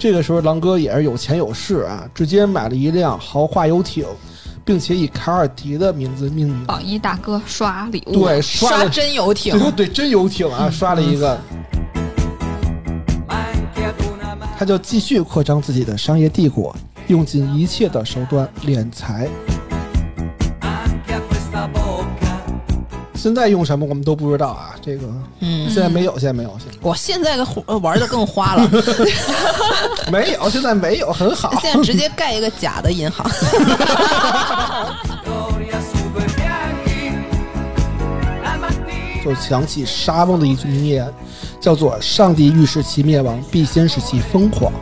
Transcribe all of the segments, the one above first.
这个时候，狼哥也是有钱有势啊，直接买了一辆豪华游艇，并且以卡尔迪的名字命名。榜一大哥刷礼物，对，刷刷真游艇，对对，真游艇啊，刷了一个。他就继续扩张自己的商业帝国，用尽一切的手段敛财。现在用什么我们都不知道啊，这个嗯现在没有，现在没有，现在我现在个呃玩的更花了，没有，现在没有，很好。现在直接盖一个假的银行。就想起沙翁的一句名言，叫做“上帝欲使其灭亡，必先使其疯狂”。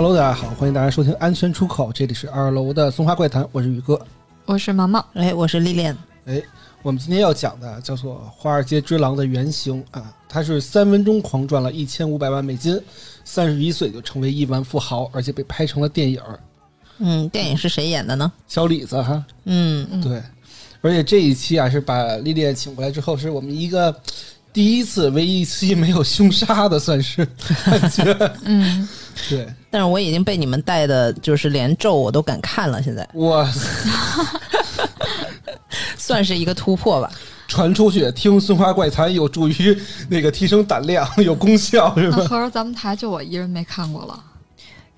Hello，大家好，欢迎大家收听《安全出口》，这里是二楼的松花怪谈，我是宇哥。我是毛毛，哎，我是丽丽，哎，我们今天要讲的叫做《华尔街之狼》的原型啊，他是三分钟狂赚了一千五百万美金，三十一岁就成为亿万富豪，而且被拍成了电影。嗯，电影是谁演的呢？小李子哈，嗯，嗯对，而且这一期啊是把丽丽请过来之后，是我们一个第一次、唯一一期没有凶杀的，算是 感觉。嗯，对，但是我已经被你们带的，就是连咒我都敢看了，现在我 算是一个突破吧。传出去听《松花怪谈》有助于那个提升胆量，有功效是吧？那合着咱们台就我一人没看过了。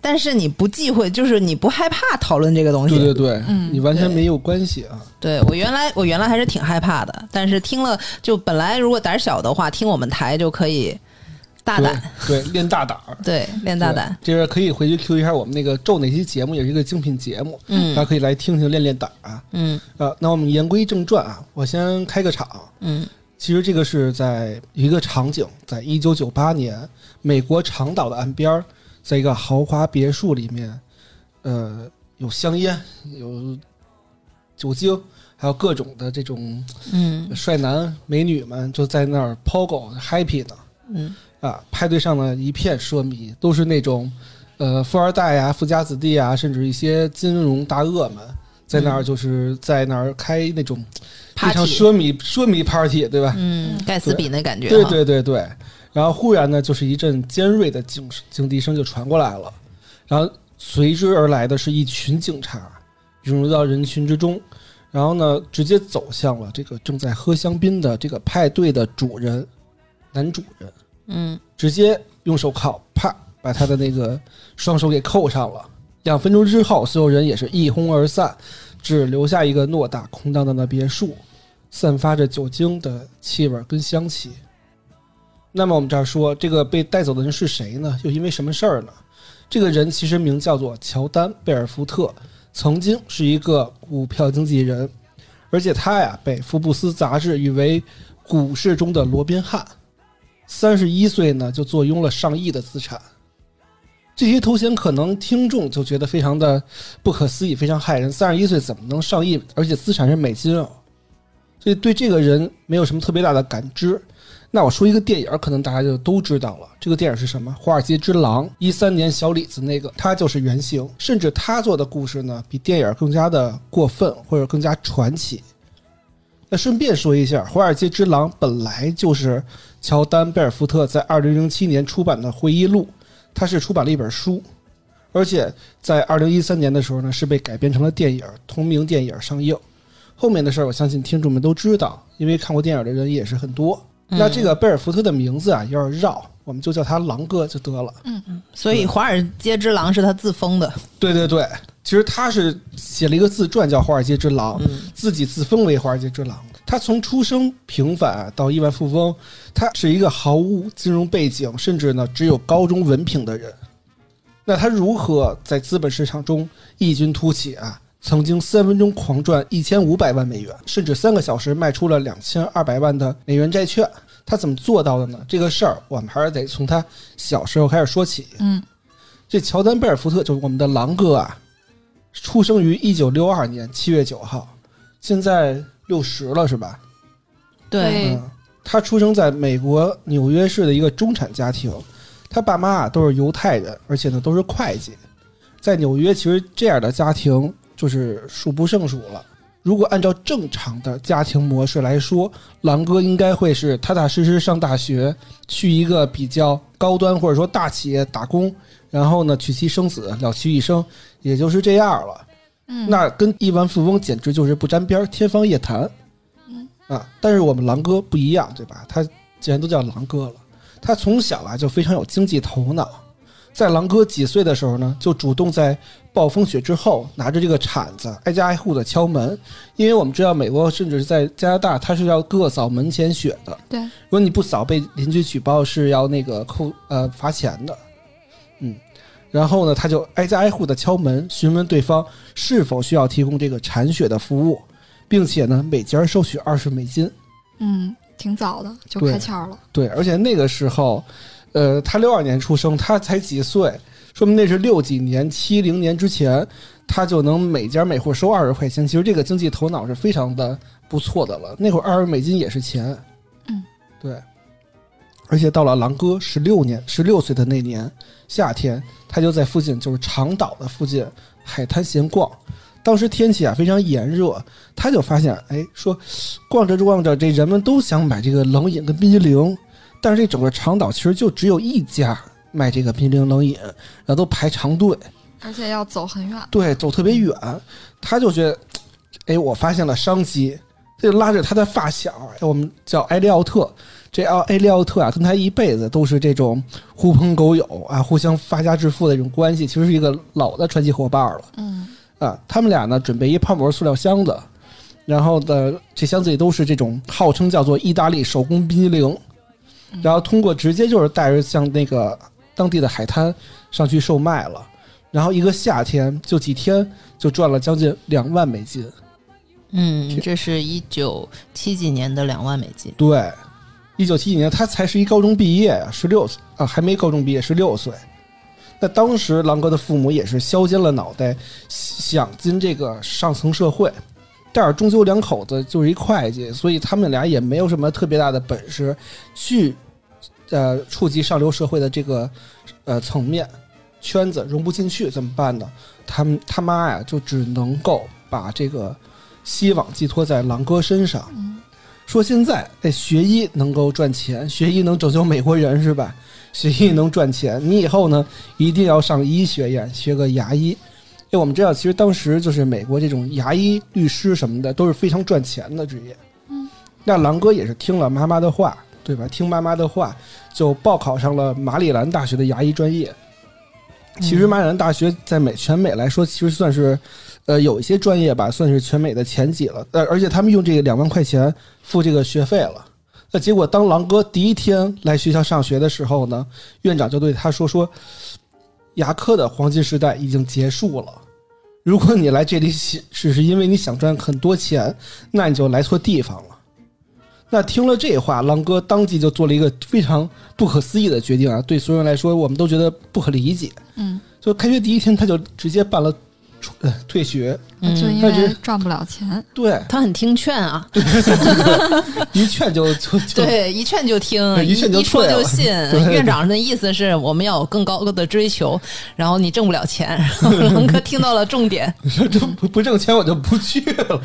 但是你不忌讳，就是你不害怕讨论这个东西。对对对，嗯你完全没有关系啊。对我原来我原来还是挺害怕的，但是听了就本来如果胆小的话，听我们台就可以大胆，对，练大胆儿。对练大胆。对，这个可以回去 Q 一下我们那个咒那期节目，也是一个精品节目，嗯大家可以来听听练练胆啊。嗯呃，那我们言归正传啊，我先开个场。嗯其实这个是在一个场景，在一九九八年，美国长岛的岸边，在一个豪华别墅里面，呃，有香烟，有酒精，还有各种的这种嗯帅男美女们就在那儿 pogo happy 呢。嗯啊，派对上呢一片奢靡，都是那种呃富二代呀、富家子弟啊，甚至一些金融大鳄们在那儿就是在那儿开那种非常奢靡奢靡 party，对吧？嗯，盖茨比那感觉，对，对对对。然后忽然呢，就是一阵尖锐的警警笛声就传过来了，然后随之而来的是一群警察涌入到人群之中，然后呢，直接走向了这个正在喝香槟的这个派对的主人，男主人，嗯直接用手铐啪把他的那个双手给扣上了。两分钟之后，所有人也是一哄而散，只留下一个偌大空荡荡的别墅，散发着酒精的气味跟香气。那么我们这儿说，这个被带走的人是谁呢？又因为什么事儿呢？这个人其实名叫做乔丹·贝尔福特，曾经是一个股票经纪人，而且他呀被福布斯杂志誉为股市中的罗宾汉。三十一岁呢，就坐拥了上亿的资产。这些头衔可能听众就觉得非常的不可思议，非常骇人。三十一岁怎么能上亿？而且资产是美金哦，所以对这个人没有什么特别大的感知。那我说一个电影，可能大家就都知道了。这个电影是什么？《华尔街之狼》，一三年小李子那个，他就是原型。甚至他做的故事呢，比电影更加的过分，或者更加传奇。那顺便说一下，《华尔街之狼》本来就是乔丹·贝尔福特在二零零七年出版的回忆录，他是出版了一本书，而且在二零一三年的时候呢，是被改编成了电影，同名电影上映。后面的事儿，我相信听众们都知道，因为看过电影的人也是很多。那这个贝尔福特的名字啊有点绕，我们就叫他狼哥就得了。嗯嗯所以华尔街之狼是他自封的，对对对，其实他是写了一个自传叫《华尔街之狼》，自己自封为华尔街之狼。他从出生平凡到亿万富翁，他是一个毫无金融背景，甚至呢只有高中文凭的人。那他如何在资本市场中异军突起啊？曾经三分钟狂赚一千五百万美元，甚至三个小时卖出了两千二百万的美元债券。他怎么做到的呢？这个事儿我们还是得从他小时候开始说起。嗯，这乔丹·贝尔福特就是我们的狼哥啊，出生于一九六二年七月九号，现在六十了是吧？对嗯，他出生在美国纽约市的一个中产家庭，他爸妈啊都是犹太人，而且呢都是会计。在纽约，其实这样的家庭就是数不胜数了。如果按照正常的家庭模式来说，狼哥应该会是踏踏实实上大学，去一个比较高端或者说大企业打工，然后呢娶妻生子，了其一生，也就是这样了。嗯，那跟亿万富翁简直就是不沾边儿，天方夜谭。嗯啊，但是我们狼哥不一样，对吧？他既然都叫狼哥了，他从小啊就非常有经济头脑。在狼哥几岁的时候呢，就主动在暴风雪之后拿着这个铲子挨家挨户的敲门，因为我们知道美国甚至是在加拿大，他是要各扫门前雪的。对，如果你不扫，被邻居举报是要那个扣呃罚钱的。嗯，然后呢，他就挨家挨户的敲门，询问对方是否需要提供这个铲雪的服务，并且呢，每家收取二十美金。嗯，挺早的就开窍了。对，而且那个时候，呃，他六二年出生，他才几岁，说明那是六几年、七零年之前，他就能每家每户收二十块钱。其实这个经济头脑是非常的不错的了。那会儿二十美金也是钱。嗯，对。而且到了狼哥十六年、十六岁的那年夏天，他就在附近，就是长岛的附近海滩闲逛。当时天气啊非常炎热，他就发现，哎，说逛着逛着，这人们都想买这个冷饮跟冰激凌，但是这整个长岛其实就只有一家卖这个冰激凌冷饮，然后都排长队，而且要走很远。对，走特别远。他就觉得，哎，我发现了商机，他就拉着他的发小，哎我们叫埃利奥特。这奥埃利奥特啊，跟他一辈子都是这种狐朋狗友啊，互相发家致富的这种关系，其实是一个老的传奇伙伴了。嗯啊，他们俩呢准备一泡沫塑料箱子，然后的，这箱子里都是这种号称叫做意大利手工冰激凌，然后通过直接就是带着像那个当地的海滩上去售卖了，然后一个夏天就几天就赚了将近两万美金。嗯，这是一九七几年的两万美金。对，一九七几年他才是一高中毕业呀，十六岁啊，还没高中毕业，十六岁。那当时狼哥的父母也是削尖了脑袋想进这个上层社会，但是终究两口子就是一会计，所以他们俩也没有什么特别大的本事去呃触及上流社会的这个呃层面圈子融不进去，怎么办呢？他们他妈呀，就只能够把这个希望寄托在狼哥身上。说现在哎，学医能够赚钱，学医能拯救美国人是吧？学医能赚钱，你以后呢一定要上医学院学个牙医。因为我们知道，其实当时就是美国这种牙医、律师什么的都是非常赚钱的职业。嗯，那狼哥也是听了妈妈的话，对吧？听妈妈的话，就报考上了马里兰大学的牙医专业。其实马里兰大学在美全美来说，其实算是，呃，有一些专业吧，算是全美的前几了。呃，而且他们用这个两万块钱付这个学费了。那结果，当狼哥第一天来学校上学的时候呢，院长就对他说：“说牙科的黄金时代已经结束了。如果你来这里只只是因为你想赚很多钱，那你就来错地方了。”那听了这话，狼哥当即就做了一个非常不可思议的决定啊！对所有人来说，我们都觉得不可理解。嗯，就开学第一天，他就直接办了出呃退学。嗯就因为赚不了钱。对，他很听劝啊，一劝就就就 对，一劝就听，一劝就一说就信。院长的意思是我们要有更高的追求，然后你挣不了钱。然后狼哥听到了重点，说这不不挣钱我就不去了。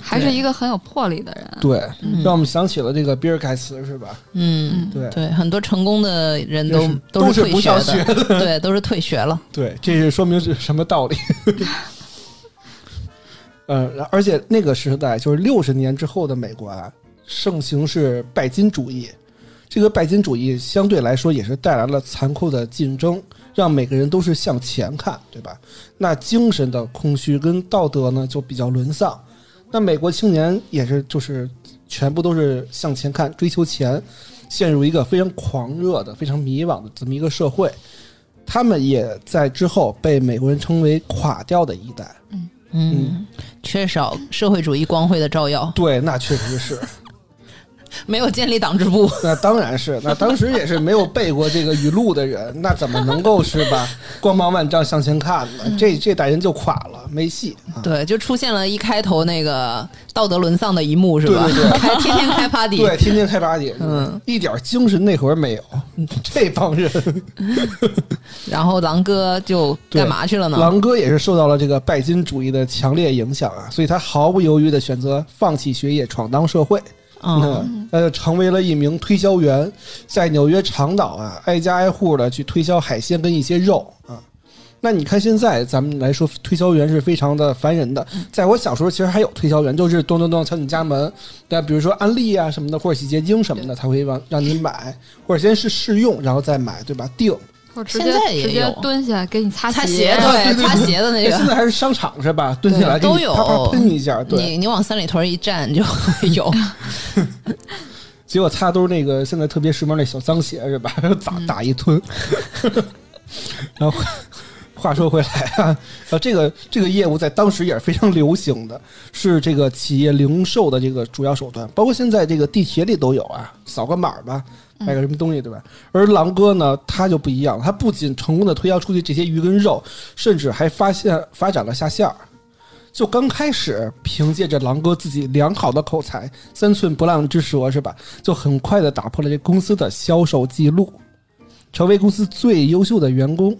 还是一个很有魄力的人。对，嗯让我们想起了这个比尔盖茨，是吧？嗯，对对，很多成功的人都是都是不退学的，学的。对，都是退学了。对，这是说明是什么道理？呃，而且那个时代就是六十年之后的美国啊，盛行是拜金主义。这个拜金主义相对来说也是带来了残酷的竞争，让每个人都是向前看，对吧？那精神的空虚跟道德呢就比较沦丧。那美国青年也是就是全部都是向前看，追求钱，陷入一个非常狂热的、非常迷惘的这么一个社会。他们也在之后被美国人称为垮掉的一代。嗯嗯，缺少社会主义光辉的照耀。对，那确实是。没有建立党支部，那当然是，那当时也是没有背过这个语录的人，那怎么能够是吧？光芒万丈向前看呢？这这代人就垮了，没戏啊！对，就出现了一开头那个道德沦丧的一幕，是吧？对对对开天天开 party，对，天天开 party，嗯，一点精神内核没有。这帮人，然后狼哥就干嘛去了呢？狼哥也是受到了这个拜金主义的强烈影响啊，所以他毫不犹豫的选择放弃学业，闯荡社会。嗯，呃，成为了一名推销员，在纽约长岛啊，挨家挨户的去推销海鲜跟一些肉啊。那你看现在咱们来说，推销员是非常的烦人的。在我小时候，其实还有推销员，就是咚咚咚敲你家门，对，比如说安利啊什么的，或者洗洁精什么的，他会让让你买，或者先是试用，然后再买，对吧？定。现在也直接有蹲下给你擦擦鞋，对，对擦鞋的那个现。在还是商场是吧？蹲下来都有你啪啪喷一下，对。你你往三里屯一站就有 结果擦都是那个现在特别时髦那小脏鞋是吧？打打一吞。然后话说回来啊，呃，这个这个业务在当时也是非常流行的，是这个企业零售的这个主要手段，包括现在这个地铁里都有啊，扫个码吧。买个什么东西，对吧？而狼哥呢，他就不一样，他不仅成功的推销出去这些鱼跟肉，甚至还发现发展了下线儿。就刚开始，凭借着狼哥自己良好的口才、三寸不烂之舌，是吧？就很快的打破了这公司的销售记录，成为公司最优秀的员工。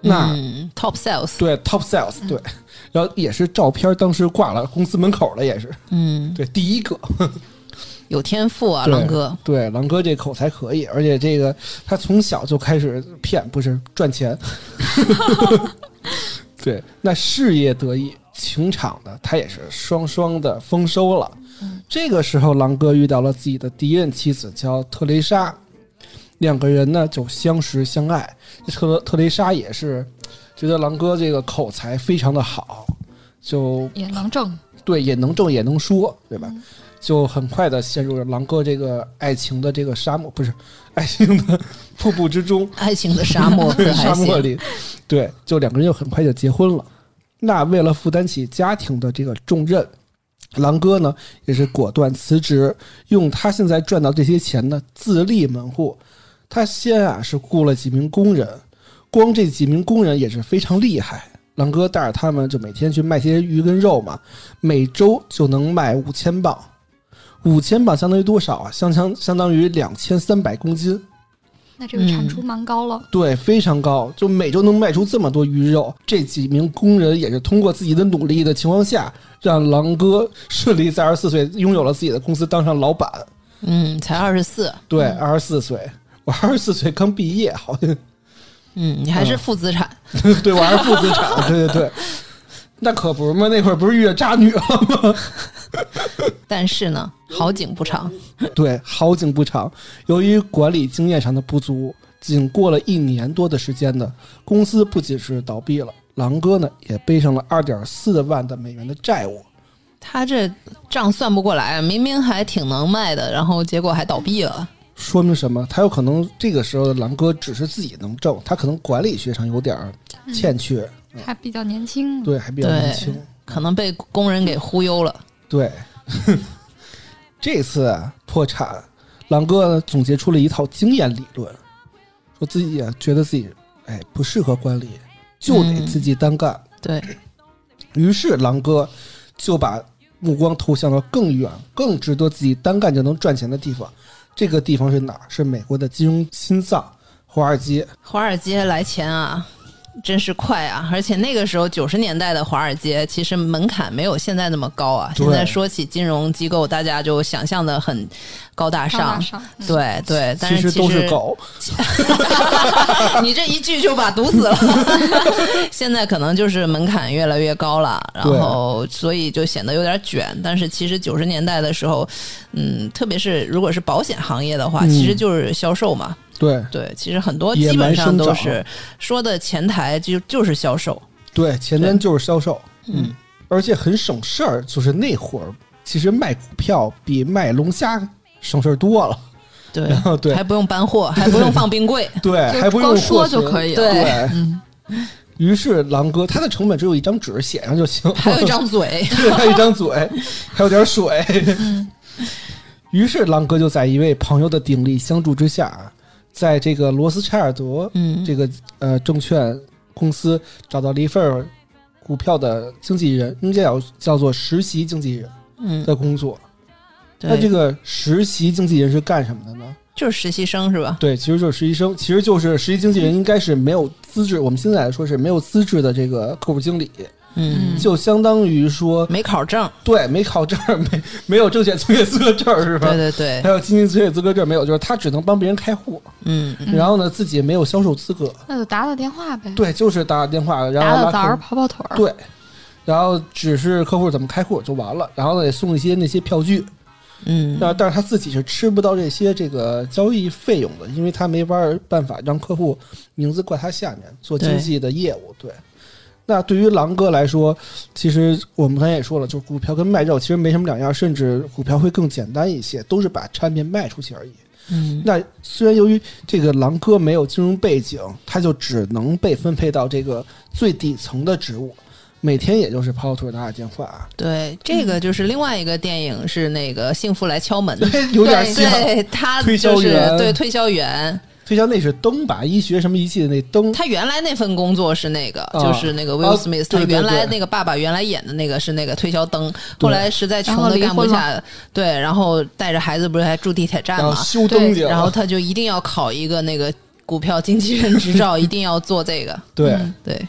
那、嗯，top sales，对 top sales 对，然后也是照片当时挂了公司门口了，也是嗯，对第一个。有天赋啊，狼哥。对，狼哥这口才可以，而且这个他从小就开始骗，不是赚钱。对，那事业得意，情场的他也是双双的丰收了。这个时候，狼哥遇到了自己的第一任妻子，叫特蕾莎，两个人呢就相识相爱。特特蕾莎也是觉得狼哥这个口才非常的好，就也能挣。对，也能挣也能说，对吧？嗯就很快的陷入了狼哥这个爱情的这个沙漠，不是爱情的瀑布之中，爱情的沙漠？沙漠里，对，就两个人就很快就结婚了。那为了负担起家庭的这个重任，狼哥呢也是果断辞职，用他现在赚到这些钱呢自立门户。他先啊是雇了几名工人，光这几名工人也是非常厉害。狼哥带着他们就每天去卖些鱼跟肉嘛，每周就能卖五千磅，五千磅相当于多少啊？相相相当于两千三百公斤。那这个产出蛮高了。对，非常高，就每周能卖出这么多鱼肉。这几名工人也是通过自己的努力的情况下，让狼哥顺利在二十四岁拥有了自己的公司，当上老板。嗯，才二十四，对，二十四岁，我二十四岁刚毕业，好像，嗯，你还是负资产，对我还是负资产，对对对，那可不是嘛，那会儿不是遇见渣女了吗？但是呢，好景不长。对，好景不长，由于管理经验上的不足，仅过了一年多的时间呢，公司不仅是倒闭了，狼哥呢也背上了二点四万的美元的债务。他这账算不过来，明明还挺能卖的，然后结果还倒闭了。说明什么？他有可能这个时候的狼哥只是自己能挣，他可能管理学上有点欠缺，还比较年轻，对，还比较年轻。可能被工人给忽悠了。对，这次啊破产，狼哥呢总结出了一套经验理论，说自己啊觉得自己哎不适合管理，就得自己单干。对，于是狼哥就把目光投向了更远、更值得自己单干就能赚钱的地方。这个地方是哪儿？是美国的金融心脏——华尔街。华尔街来钱啊，真是快啊！而且那个时候九十年代的华尔街，其实门槛没有现在那么高啊。现在说起金融机构，大家就想象的很高大上。对对，但是其实都是狗。你这一句就把堵死了。现在可能就是门槛越来越高了，然后所以就显得有点卷。但是其实九十年代的时候，嗯，特别是如果是保险行业的话，嗯其实就是销售嘛。对对，其实很多基本上都是说的前台就就是销售。对，前端就是销售，嗯，而且很省事儿。就是那会儿，其实卖股票比卖龙虾省事儿多了。对然后对还不用搬货，还不用放冰柜。对，还不用光说就可以了。对对嗯，于是，狼哥他的成本只有一张纸，写上就行，还有一张嘴，对，还有一张嘴，还有点水。于是狼哥就在一位朋友的鼎力相助之下，在这个罗斯柴尔德嗯，这个呃证券公司找到了一份股票的经纪人，应该叫叫做实习经纪人嗯，的工作。那这个实习经纪人是干什么的呢？就是实习生是吧？对，其实就是实习生，其实就是实习经纪人，应该是没有资质，我们现在来说是没有资质的这个客户经理，嗯，就相当于说，没考证。对，没考证，没没有证券从业资格证是吧？对对对。还，有基金从业资格证没有，就是他只能帮别人开户，嗯，嗯。然后呢自己没有销售资格，那就打打电话呗，对，就是打打电话，然后拉打打枣儿跑跑腿儿。对，然后只是客户怎么开户就完了，然后呢也送一些那些票据，嗯，那但是他自己是吃不到这些这个交易费用的，因为他没法办法让客户名字挂他下面做经济的业务。对，那对于狼哥来说，其实我们刚才也说了，就是股票跟卖肉其实没什么两样，甚至股票会更简单一些，都是把产品卖出去而已。嗯，那虽然由于这个狼哥没有金融背景，他就只能被分配到这个最底层的职务，每天也就是跑跑腿打打电话。啊，对，这个就是另外一个电影，是那个《幸福来敲门》，有点像。对，他推销就是员。对推销员，推销那是灯吧，医学什么仪器的那灯。他原来那份工作是那个，啊就是那个 Will 啊 Smith，、对对他原来那个爸爸原来演的那个是那个推销灯，后来实在穷的干不下，对，然后带着孩子不是还住地铁站嘛，修灯去，然后他就一定要考一个那个股票经纪人执照，一定要做这个，对，嗯对，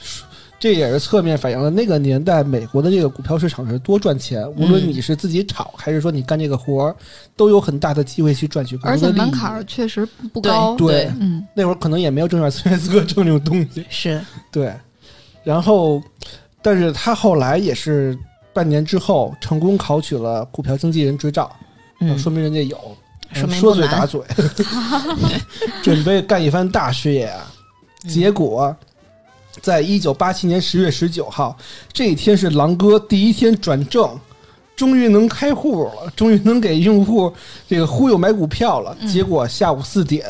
这也是侧面反映了那个年代美国的这个股票市场是多赚钱。无论你是自己炒，还是说你干这个活儿，都有很大的机会去赚取而且。门槛儿确实不高。对对嗯，那会儿可能也没有证券从业资格证这种东西。是，对，然后，但是他后来也是半年之后成功考取了股票经纪人执照，嗯，说明人家有，说明说，嘴打嘴，准备干一番大事业啊。嗯结果，在一九八七年十月十九号这一天是狼哥第一天转正，终于能开户了，终于能给用户这个忽悠买股票了。嗯结果下午四点，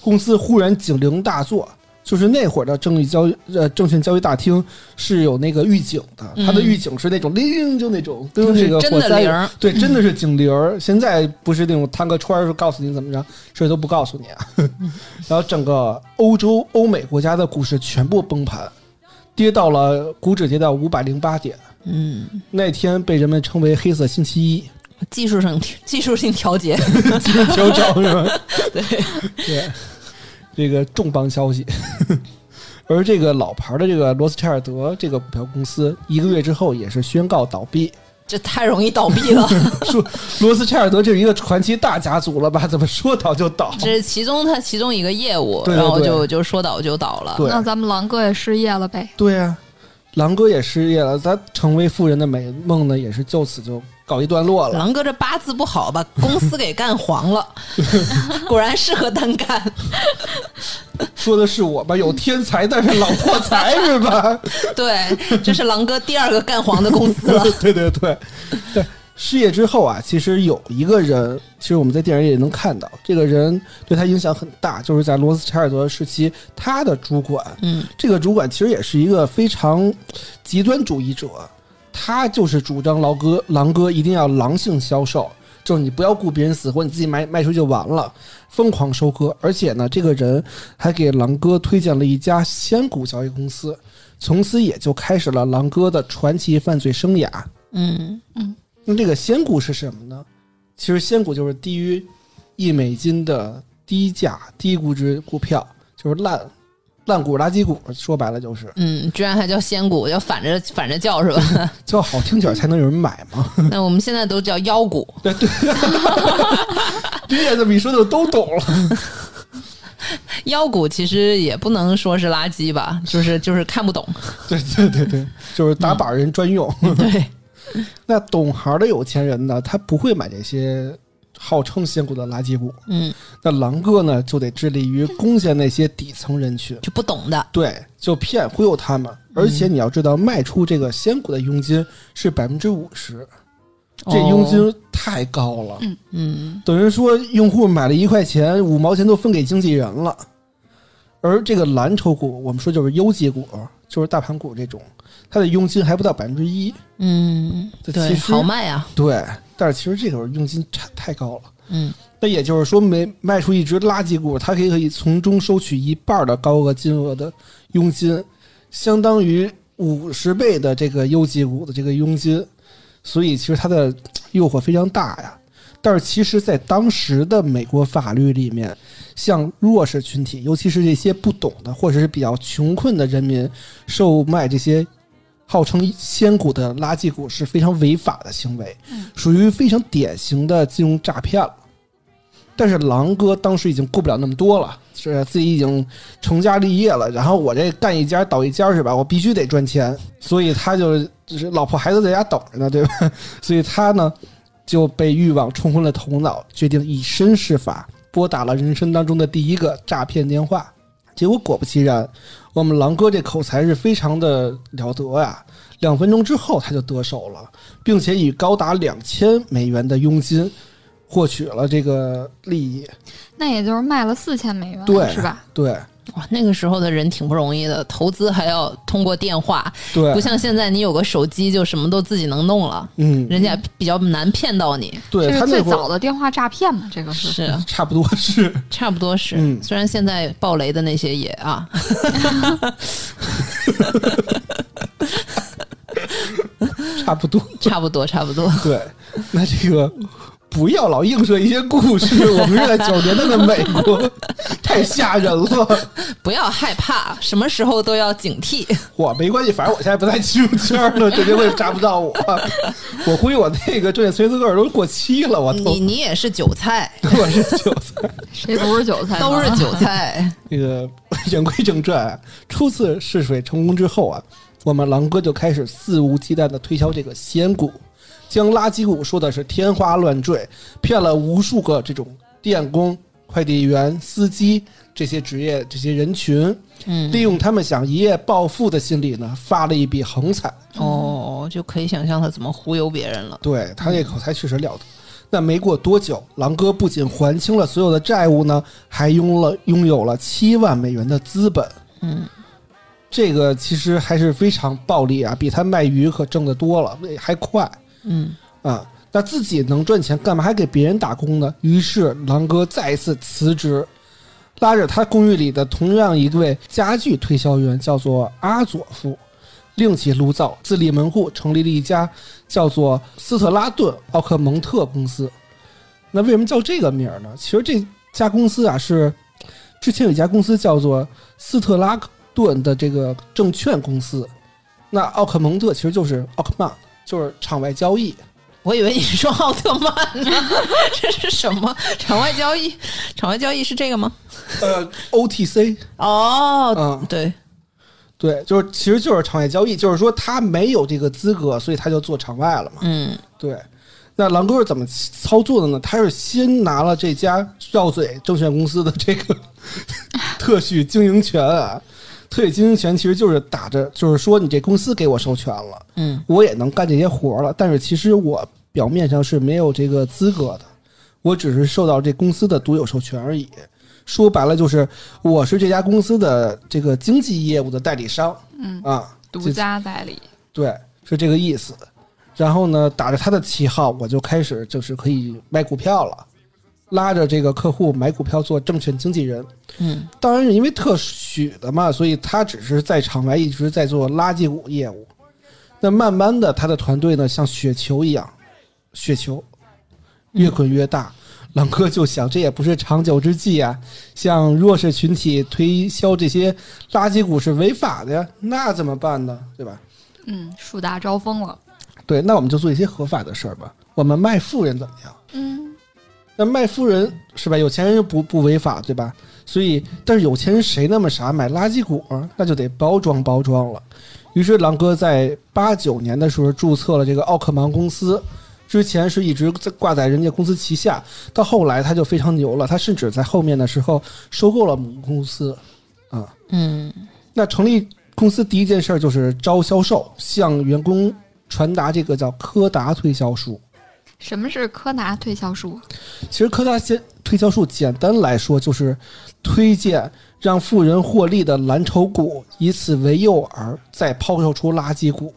公司忽然警铃大作。就是那会儿的证券交易呃证券交易大厅是有那个预警的，它的嗯预警是那种铃，就那种跟就是这个火灾铃儿，对，真的是警铃儿。现在不是那种摊个圈儿告诉你怎么着，这都不告诉你啊。然后整个欧洲、欧美国家的股市全部崩盘，跌到了股指跌到五百零八点。嗯，那天被人们称为“黑色星期一技术上技术性调节，”，调整是吧？对，对，这个重磅消息。而这个老牌的这个罗斯柴尔德这个股票公司，一个月之后也是宣告倒闭。这太容易倒闭了，说罗斯柴尔德这是一个传奇大家族了吧？怎么说倒就倒？这是其中他其中一个业务，对对对然后就就说倒就倒了，那咱们狼哥也失业了呗？对呀、狼哥也失业了，他成为富人的美梦呢，也是就此就告一段落了。狼哥这八字不好，把 公司给干黄了，果然适合单干。说的是我吧，有天才，但是老破财是吧？对，这是狼哥第二个干黄的公司了。对对对对。失业之后啊，其实有一个人，其实我们在电影里也能看到，这个人对他影响很大，就是在罗斯柴尔德时期，他的主管，嗯这个主管其实也是一个非常极端主义者，他就是主张狼哥狼哥一定要狼性销售，就是你不要顾别人死活，你自己卖卖出去就完了，疯狂收割。而且呢，这个人还给狼哥推荐了一家仙股交易公司，从此也就开始了狼哥的传奇犯罪生涯。嗯那这个仙股是什么呢？其实仙股就是低于一美金的低价低估值股票，就是烂烂股垃圾股，说白了就是。嗯，居然还叫仙股，要反着反着叫是吧？叫好听点儿才能有人买嘛。那我们现在都叫妖股。对对，对呀，这么一说就都懂了。妖股其实也不能说是垃圾吧，就是就是看不懂。对对对对，就是打板人专用。对，那懂行的有钱人呢，他不会买这些号称仙股的垃圾股。嗯，那狼哥呢，就得致力于攻陷那些底层人群。就不懂的。对，就骗忽悠他们。而且你要知道，卖出这个仙股的佣金是百分之五十，这佣金太高了。嗯等于说用户买了一块钱，五毛钱都分给经纪人了。而这个蓝筹股，我们说就是优绩股，就是大盘股这种，它的佣金还不到百分之一。嗯，对，这其实好卖啊。对，但是其实这会儿佣金差太高了。嗯，那也就是说，每卖出一只垃圾股，它可以可以从中收取一半的高额金额的佣金，相当于五十倍的这个优级股的这个佣金。所以，其实它的诱惑非常大呀。但是，其实，在当时的美国法律里面，像弱势群体，尤其是这些不懂的或者是比较穷困的人民，售卖这些号称仙股的垃圾股是非常违法的行为，属于非常典型的金融诈骗了。但是狼哥当时已经顾不了那么多了，是自己已经成家立业了，然后我这干一家倒一家是吧？我必须得赚钱，所以他就就是老婆孩子在家等着呢，对吧？所以他呢就被欲望冲昏了头脑，决定以身试法，拨打了人生当中的第一个诈骗电话。结果果不其然，我们狼哥这口才是非常的了得呀，两分钟之后他就得手了，并且以高达两千美元的佣金。获取了这个利益，那也就是卖了四千美元，对，是吧？对，哇，那个时候的人挺不容易的，投资还要通过电话，对，不像现在你有个手机就什么都自己能弄了，嗯，人家比较难骗到你。对，这是最早的电话诈骗嘛？这个是。是。差不多是，差不多是，嗯，虽然现在爆雷的那些也啊，差不多，差不多，差不多，对，那这个。不要老映射一些故事，我们是在九十年代的美国，太吓人了。不要害怕，什么时候都要警惕。我没关系，反正我现在不在金融圈了，这些会扎不到我。我估计我那个证券随字个都过期了。我你你也是韭菜，我是韭菜，谁不是韭菜？都是韭菜。那个言归正传，初次试水成功之后啊，我们狼哥就开始肆无忌惮的推销这个仙股。将垃圾股说的是天花乱坠，骗了无数个这种电工、快递员、司机这些职业这些人群，嗯，利用他们想一夜暴富的心理呢，发了一笔横财。哦，就可以想象他怎么忽悠别人了。对他这口才确实了得。那没过多久，狼哥不仅还清了所有的债务呢，还拥了拥有了七万美元的资本。嗯，这个其实还是非常暴利啊，比他卖鱼可挣得多了，还快。嗯啊，那自己能赚钱，干嘛还给别人打工呢？于是狼哥再一次辞职，拉着他公寓里的同样一位家具推销员，叫做阿佐夫，另起炉灶，自立门户，成立了一家叫做斯特拉顿奥克蒙特公司。那为什么叫这个名儿呢？其实这家公司啊，是之前有一家公司叫做斯特拉顿的这个证券公司，那奥克蒙特其实就是奥克曼。就是场外交易，我以为你说奥特曼呢，这是什么？场外交易，场外交易是这个吗？呃，OTC 哦，嗯，对，对，就是其实就是场外交易，就是说他没有这个资格，所以他就做场外了嘛。嗯，对。那狼哥是怎么操作的呢？他是先拿了这家绕嘴证券公司的这个 特许经营权啊。特许经营权其实就是打着，就是说你这公司给我授权了，嗯，我也能干这些活了。但是其实我表面上是没有这个资格的，我只是受到这公司的独有授权而已。说白了就是我是这家公司的这个经济业务的代理商，嗯啊，独家代理，对，是这个意思。然后呢，打着他的旗号，我就开始就是可以卖股票了。拉着这个客户买股票做证券经纪人，嗯，当然是因为特许的嘛，所以他只是在场外一直在做垃圾股业务。那慢慢的，他的团队呢像雪球一样，雪球越滚越大。朗哥就想，这也不是长久之计啊。向弱势群体推销这些垃圾股是违法的呀，那怎么办呢？对吧？嗯，树大招风了。对，那我们就做一些合法的事儿吧。我们卖富人怎么样？嗯。那卖夫人是吧？有钱人不不违法对吧？所以，但是有钱人谁那么傻买垃圾股？那就得包装包装了。于是，狼哥在八九年的时候注册了这个奥克芒公司，之前是一直在挂在人家公司旗下，到后来他就非常牛了，他甚至在后面的时候收购了母公司，啊，嗯，那成立公司第一件事就是招销售，向员工传达这个叫柯达推销术。什么是柯达推销术？其实柯达先推销术简单来说就是推荐让富人获利的蓝筹股，以此为诱饵，再抛售出垃圾股，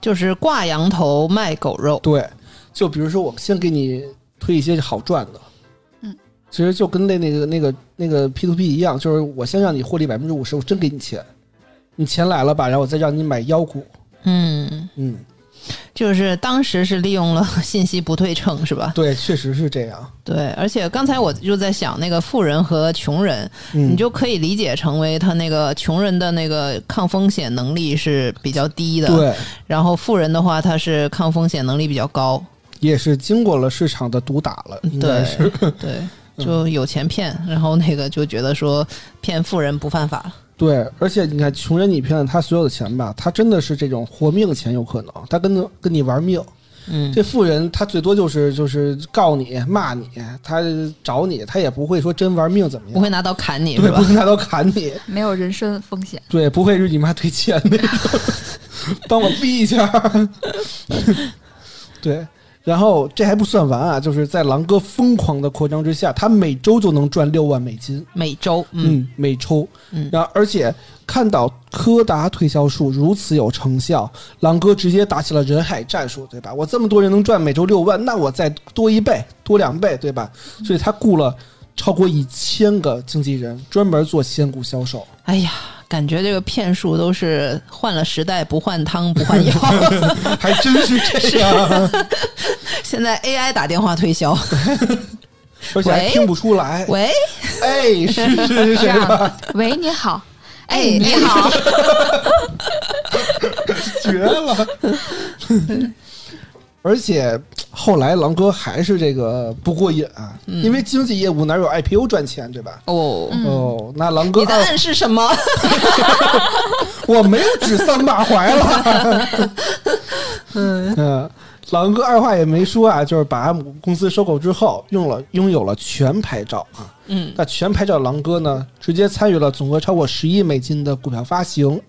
就是挂羊头卖狗肉。对，就比如说我先给你推一些好赚的。嗯，其实就跟那那个那个那个 P to P 一样，就是我先让你获利百分之五十，我真给你钱，你钱来了吧，然后我再让你买妖股。嗯，嗯，就是当时是利用了 信息不对称，是吧？对，确实是这样。对，而且刚才我就在想，那个富人和穷人，嗯，你就可以理解成为他那个穷人的那个抗风险能力是比较低的，对，然后富人的话，他是抗风险能力比较高，也是经过了市场的毒打了，应该对是。对，就有钱骗，然后那个就觉得说骗富人不犯法，对，而且你看，穷人你骗了他所有的钱吧，他真的是这种活命钱有可能，他跟跟你玩命。嗯，这富人他最多就是就是告你骂你，他找你，他也不会说真玩命怎么样，不会拿刀砍你，对，吧？不会拿刀砍你，没有人身风险。对，不会是你妈退钱那种，帮我逼一下。对，然后这还不算完啊，就是在狼哥疯狂的扩张之下，他每周就能赚六万美金。每周，嗯嗯，每周，嗯然后而且看到柯达推销术如此有成效，狼哥直接打起了人海战术，对吧？我这么多人能赚每周六万，那我再多一倍、多两倍，对吧？所以他雇了超过一千个经纪人，专门做仙股销售。哎呀。感觉这个骗术都是换了时代不换汤不换药，还真是这样，现在 AI 打电话推销，而且还喂听不出来。喂，哎，是是是？喂，你好，哎哎，你好，绝了！而且后来狼哥还是这个不过瘾啊，因为经济业务哪有 IPO 赚钱，对吧？哦，嗯哦，那狼哥你在二暗示什么？我没有指桑骂槐了。嗯狼哥二话也没说啊，就是把母公司收购之后，用了拥有了全牌照啊。嗯，那全牌照狼哥呢，直接参与了总额超过十亿美金的股票发行，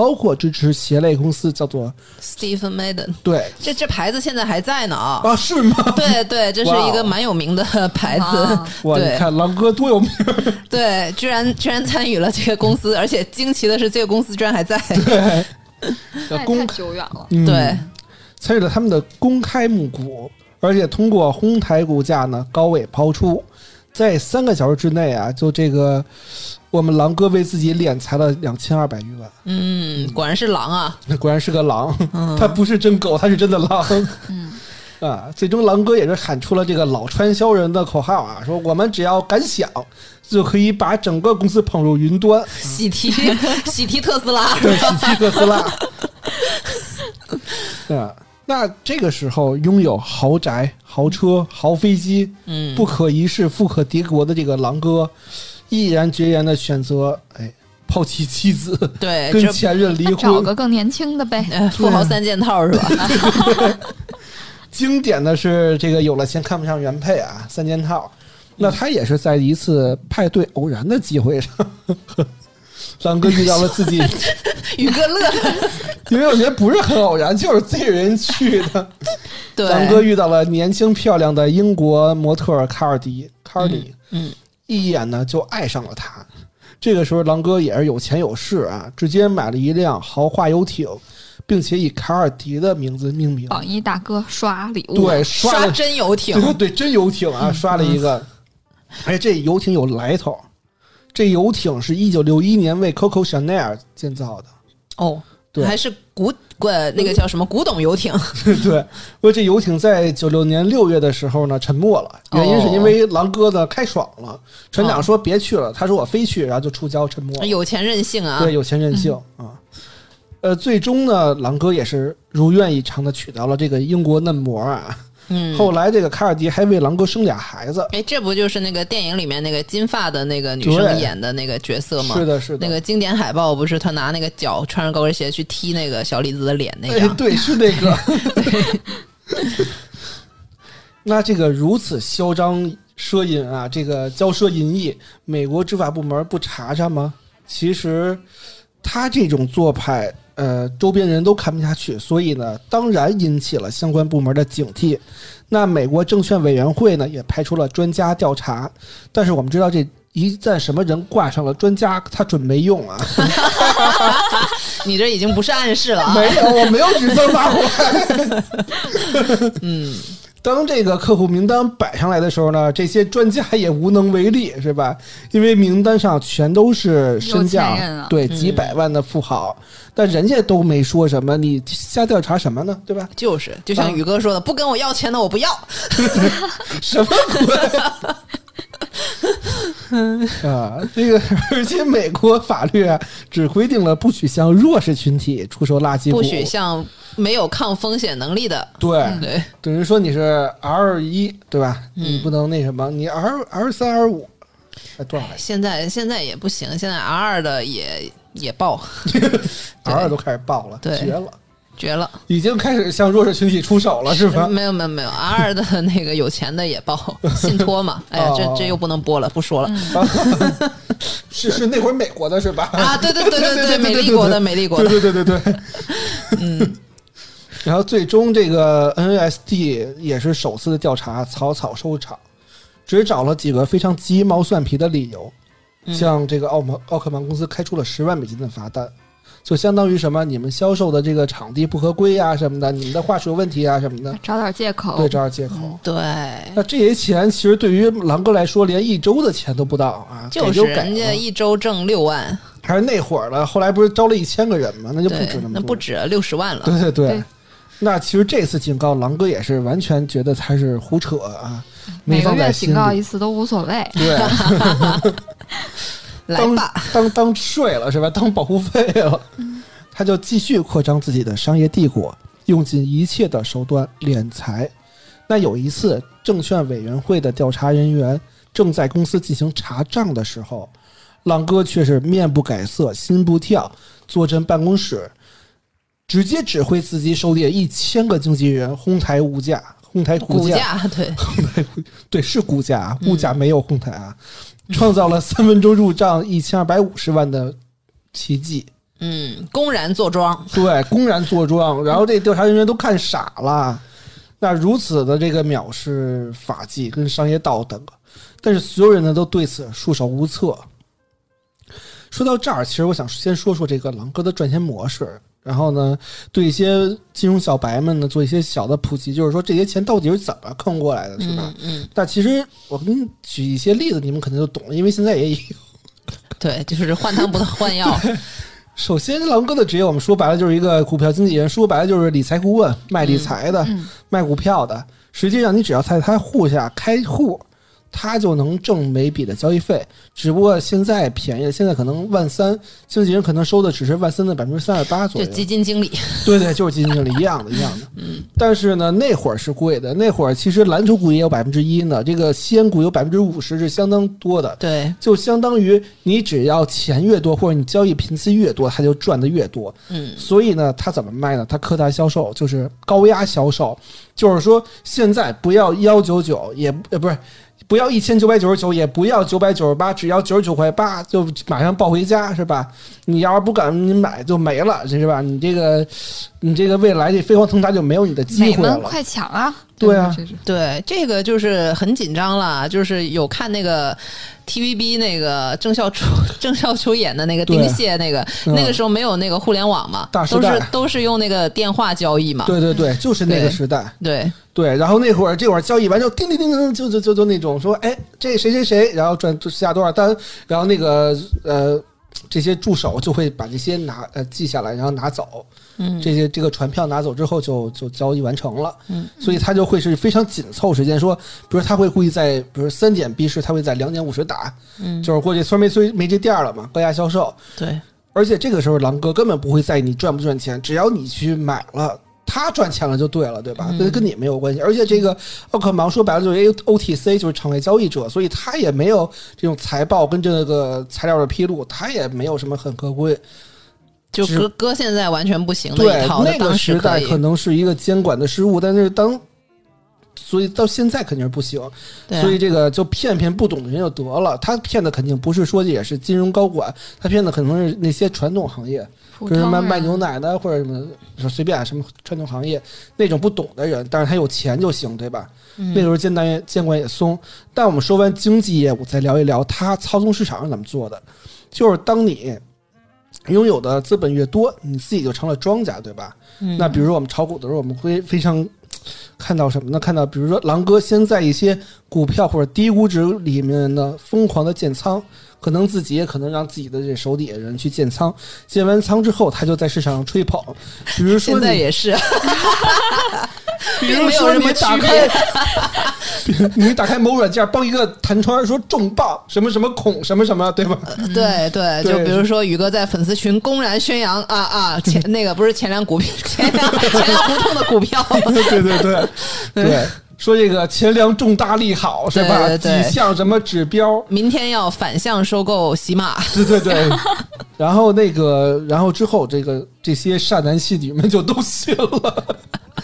包括支持鞋类公司叫做 Stephen Madden，对。这这牌子现在还在呢啊！啊，是吗？对对，这是一个蛮有名的 牌子啊，哇，你看狼哥多有名，对，居然居然参与了这个公司，而且惊奇的是，这个公司居然还在。对，公太久远了。嗯。对，参与了他们的公开募股，而且通过哄抬股价呢高位抛出，在三个小时之内啊，就这个我们狼哥为自己敛财了两千二百余万，嗯，果然是狼啊！那 果然是个狼，嗯。他不是真狗，他是真的狼。嗯，啊，最终狼哥也是喊出了这个老传销人的口号啊，说我们只要敢想，就可以把整个公司捧入云端，喜提 喜提特斯拉，对，喜提特斯拉。啊，那这个时候拥有豪宅、豪车、豪飞机，嗯，不可一世、富可敌国的这个狼哥，毅然决然的选择，哎，抛弃妻子，对，跟前任离婚找。个更年轻的呗。呃富豪三件套是吧？经典的是这个有了钱看不上原配啊，三件套。那他也是在一次派对偶然的机会上，狼哥遇到了自己，宇哥乐的，因为我觉得不是很偶然，就是这人去的。对，狼哥遇到了年轻漂亮的英国模特卡尔迪，卡尔迪，嗯，一眼呢就爱上了他。这个时候，狼哥也是有钱有势啊，直接买了一辆豪华游艇，并且以卡尔迪的名字命名。榜一大哥刷礼物，对，刷刷，真游艇，对对，真游艇啊，刷了一个。哎，这游艇有来头，这游艇是一九六一年为 Coco Chanel 建造的。哦，对还是古呃那个叫什么古董游艇，对，不过这游艇在九六年六月的时候呢沉没了，原因是因为狼哥呢开爽了，船长说别去了，他说我非去，然后就触礁沉没了。有钱任性啊！对，有钱任性啊。呃，最终呢，狼哥也是如愿以偿的娶到了这个英国嫩模啊。嗯，后来这个卡尔迪还为狼哥生俩孩子。哎，这不就是那个电影里面那个金发的那个女生演的那个角色吗？是的，是的。那个经典海报不是他拿那个脚穿着高跟鞋去踢那个小李子的脸那哎，对，是那个。那这个如此嚣张奢淫啊，这个骄奢淫逸，美国执法部门不查查吗？其实他这种做派，呃，周边人都看不下去，所以呢，当然引起了相关部门的警惕。那美国证券委员会呢，也派出了专家调查，但是我们知道这。一旦什么人挂上了专家，他准没用啊！你这已经不是暗示了啊！没有，我没有指桑骂槐。嗯，当这个客户名单摆上来的时候呢，这些专家也无能为力，是吧？因为名单上全都是身有价钱人啊对几百万的富豪，但人家都没说什么，你瞎调查什么呢？对吧？就是，就像宇哥说的，不跟我要钱的我不要。什么鬼 啊？这个，而且美国法律啊，只规定了不许向弱势群体出售垃圾，不许向没有抗风险能力的，对，对，等于说你是 R 一对吧？你嗯不能那什么，你 R R 三 R 五，哎多少来现在现在也不行，现在 R 二的也也爆？R 二都开始爆了，对。绝了，绝了，已经开始向弱势群体出手了，是吧？没有没有没有，R 的 那个有钱的也报，信托嘛，哎呀，哦这这又不能播了，不说了 是是那会儿美国的是吧？啊，对对对对对对美丽国的美丽国对的，对对对对，嗯。然后最终这个 NASD 也是首次的调查草草收场，只找了几个非常鸡毛蒜皮的理由，嗯向这个奥蒙奥克曼公司开出了十万美金的罚单，就相当于什么你们销售的这个场地不合规啊什么的，你们的话术有问题啊什么的，找点借口。对，找点借口。对，那这些钱其实对于狼哥来说，连一周的钱都不到啊，就是人家一周挣六万，还是那会儿的，后来不是招了一千个人吗？那就不止那，么多，那不止六十万了，对对对。对那其实这次警告，狼哥也是完全觉得他是胡扯啊，没每个放在心月警告一。次都无所谓。对，来吧，当当税了是吧？当保护费了，他就继续扩张自己的商业帝国，用尽一切的手段敛财。那有一次，证券委员会的调查人员正在公司进行查账的时候，朗哥却是面不改色，心不跳，坐镇办公室，直接指挥自己手底下一千个经纪人哄抬物价，哄抬股价，价对，对，是股价物价没有哄抬啊，创造了三分钟入账一千二百五十万的奇迹。嗯，公然坐庄，对，公然坐庄，然后这调查人员都看傻了。那如此的这个藐视法纪跟商业道德，但是所有人呢都对此束手无策。说到这儿，其实我想先说说这个狼哥的赚钱模式，然后呢，对一些金融小白们呢做一些小的普及，就是说这些钱到底是怎么坑过来的，是吧？嗯嗯，但其实我给你举一些例子，你们肯定就懂了，因为现在也有。对，就是换汤不换药，首先，狼哥的职业我们说白了就是一个股票经纪人，说白了就是理财顾问，卖理财的，嗯，卖股票的。实际上，你只要在他户下开户，他就能挣每笔的交易费。只不过现在便宜了，现在可能万三，经纪人可能收的只是万三的百分之三十八左右。就基金经理，对对，就是基金经理一样的，一样的。嗯。但是呢，那会儿是贵的，那会儿其实蓝筹股也有百分之一呢，这个西安股有百分之五十，是相当多的。对，就相当于你只要钱越多，或者你交易频次越多，他就赚的越多。嗯，所以呢，他怎么卖呢？他扩大销售，就是高压销售，就是说现在不要幺九九，也呃不是。不要一千九百九十九，也不要九百九十八，只要九十九块八，就马上抱回家，是吧？你要是不敢你买就没了，是吧？你这个，你这个未来这飞黄腾达就没有你的机会了。快抢啊！对啊对，这个就是很紧张了，就是有看那个 TVB 那个郑少秋 郑少秋演的那个丁蟹那个，嗯那个时候没有那个互联网嘛，都大时代是都是用那个电话交易嘛，对对对，就是那个时代。对对，然后那会儿这会儿交易完之后，叮叮叮叮，就就就就那种说，哎，这谁谁谁，然后赚下多少单，然后那个呃，这些助手就会把这些拿呃记下来，然后拿走，嗯这些这个船票拿走之后就就交易完成了，嗯，所以他就会是非常紧凑时间，说，比如他会故意在比如三点闭市，他会在两点五十打，嗯，就是过去虽然没虽没这店了嘛，高价销售，对而且这个时候，狼哥根本不会在意你赚不赚钱，只要你去买了，他赚钱了就对了，对吧？嗯跟跟你没有关系。而且这个奥克芒说白了就是 A O T C，就是场外交易者，所以他也没有这种财报跟这个材料的披露，他也没有什么很合规。就只搁搁现在完全不行的对一套，那个时代可能是一个监管的失误，但是当所以到现在肯定是不行。所以这个就骗骗不懂的人就得了。他骗的肯定不是说也是金融高管，他骗的可能是那些传统行业。普就是什么卖牛奶的或者什么随便什么传统行业那种不懂的人，但是他有钱就行，对吧？嗯那个时候监管也监管也松。但我们说完经济业务，再聊一聊他操纵市场是怎么做的。就是当你拥有的资本越多，你自己就成了庄家，对吧？嗯那比如说我们炒股的时候，我们会非常看到什么呢？看到比如说狼哥先在一些股票或者低估值里面呢疯狂的建仓，可能自己也可能让自己的这手底下人去建仓，建完仓之后他就在市场上吹捧，比如说现在你，也是，比并如说你没有什么打开，你打开某软件帮一个弹窗说重磅什么什么孔什么什么，对吧？对对，就比如说宇哥在粉丝群公然宣扬啊啊前那个不是前两股票前两前两胡同的股票，对对对对，说这个钱粮重大利好是吧？对对对几项什么指标？明天要反向收购喜马，对对对，然后那个，然后之后这个这些善男信女们就都信了，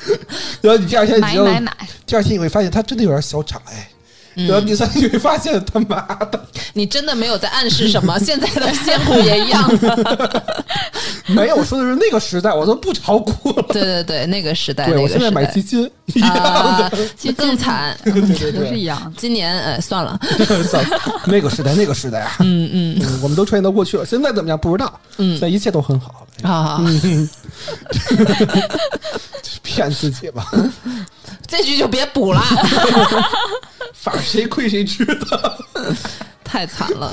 然后你第二天你就买买买，第二天你会发现他真的有点小涨哎，嗯。然后第三天你会发现他妈的你真的没有在暗示什么？现在的仙股也一样。的，没有，我说的是那个时代我都不炒股了，对对对，那个时代，对我现在买基金一样啊的，，其实更惨。对对对都是，一样。今年呃算了，算了那个时代那个时代啊，嗯嗯。嗯，我们都穿越到过去了，现在怎么样不知道，嗯。现在一切都很好，啊，嗯，骗自己吧，这句就别补了，反正谁亏谁知道。太惨了。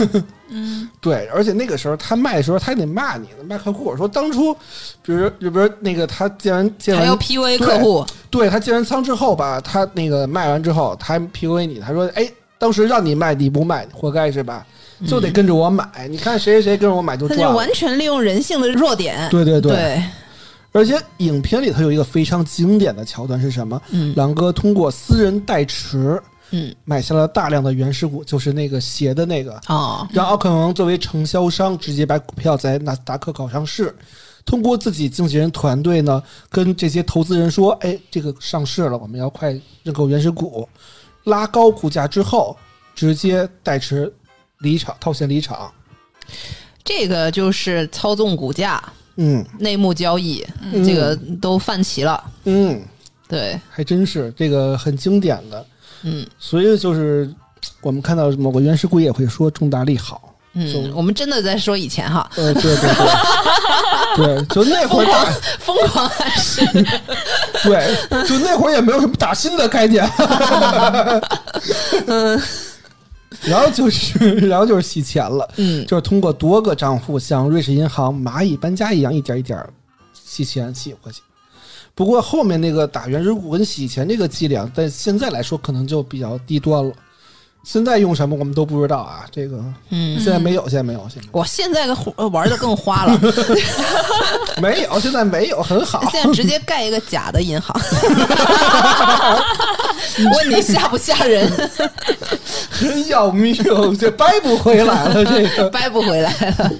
嗯对，而且那个时候他卖的时候，他还得骂你呢，骂客户说当初，比如比如那个他建完建完还要，PUA 客户，对他建完仓之后吧，他那个卖完之后，他还 PUA 你，他说哎，当时让你卖你不卖，活该是吧？就得跟着我买，你看谁谁谁跟着我买就赚他就完。全利用人性的弱点。对对对，对，而且影片里头有一个非常经典的桥段是什么？嗯。朗哥通过私人代持嗯。买下了大量的原始股，就是那个鞋的那个，哦，让奥克蒙作为承销商直接把股票在纳斯达克搞上市，通过自己经纪人团队呢，跟这些投资人说：“哎，这个上市了，我们要快认购原始股，拉高股价之后，直接代持离场，套现离场。这个就是操纵股价、”嗯内幕交易，嗯这个都犯齐了。嗯，对，还真是这个很经典的，嗯所以就是我们看到某个原始股也会说重大利好。嗯，我们真的在说以前哈，呃，对对对，对，就那会儿打，疯狂暗示。对，就那会儿也没有什么打新的概念。然后就是，然后就是洗钱了，嗯就是通过多个账户像瑞士银行、蚂蚁搬家一样，一点一点洗钱洗过去。不过后面那个打原始股跟洗钱这个伎俩，在现在来说可能就比较低端了。现在用什么我们都不知道啊，这个嗯，现在没有，现在没有，现在我现在个呃玩的更花了，没有，现在没有，很好。现在直接盖一个假的银行。问你吓不吓人？真要命，这掰不回来了。这个，掰不回来了。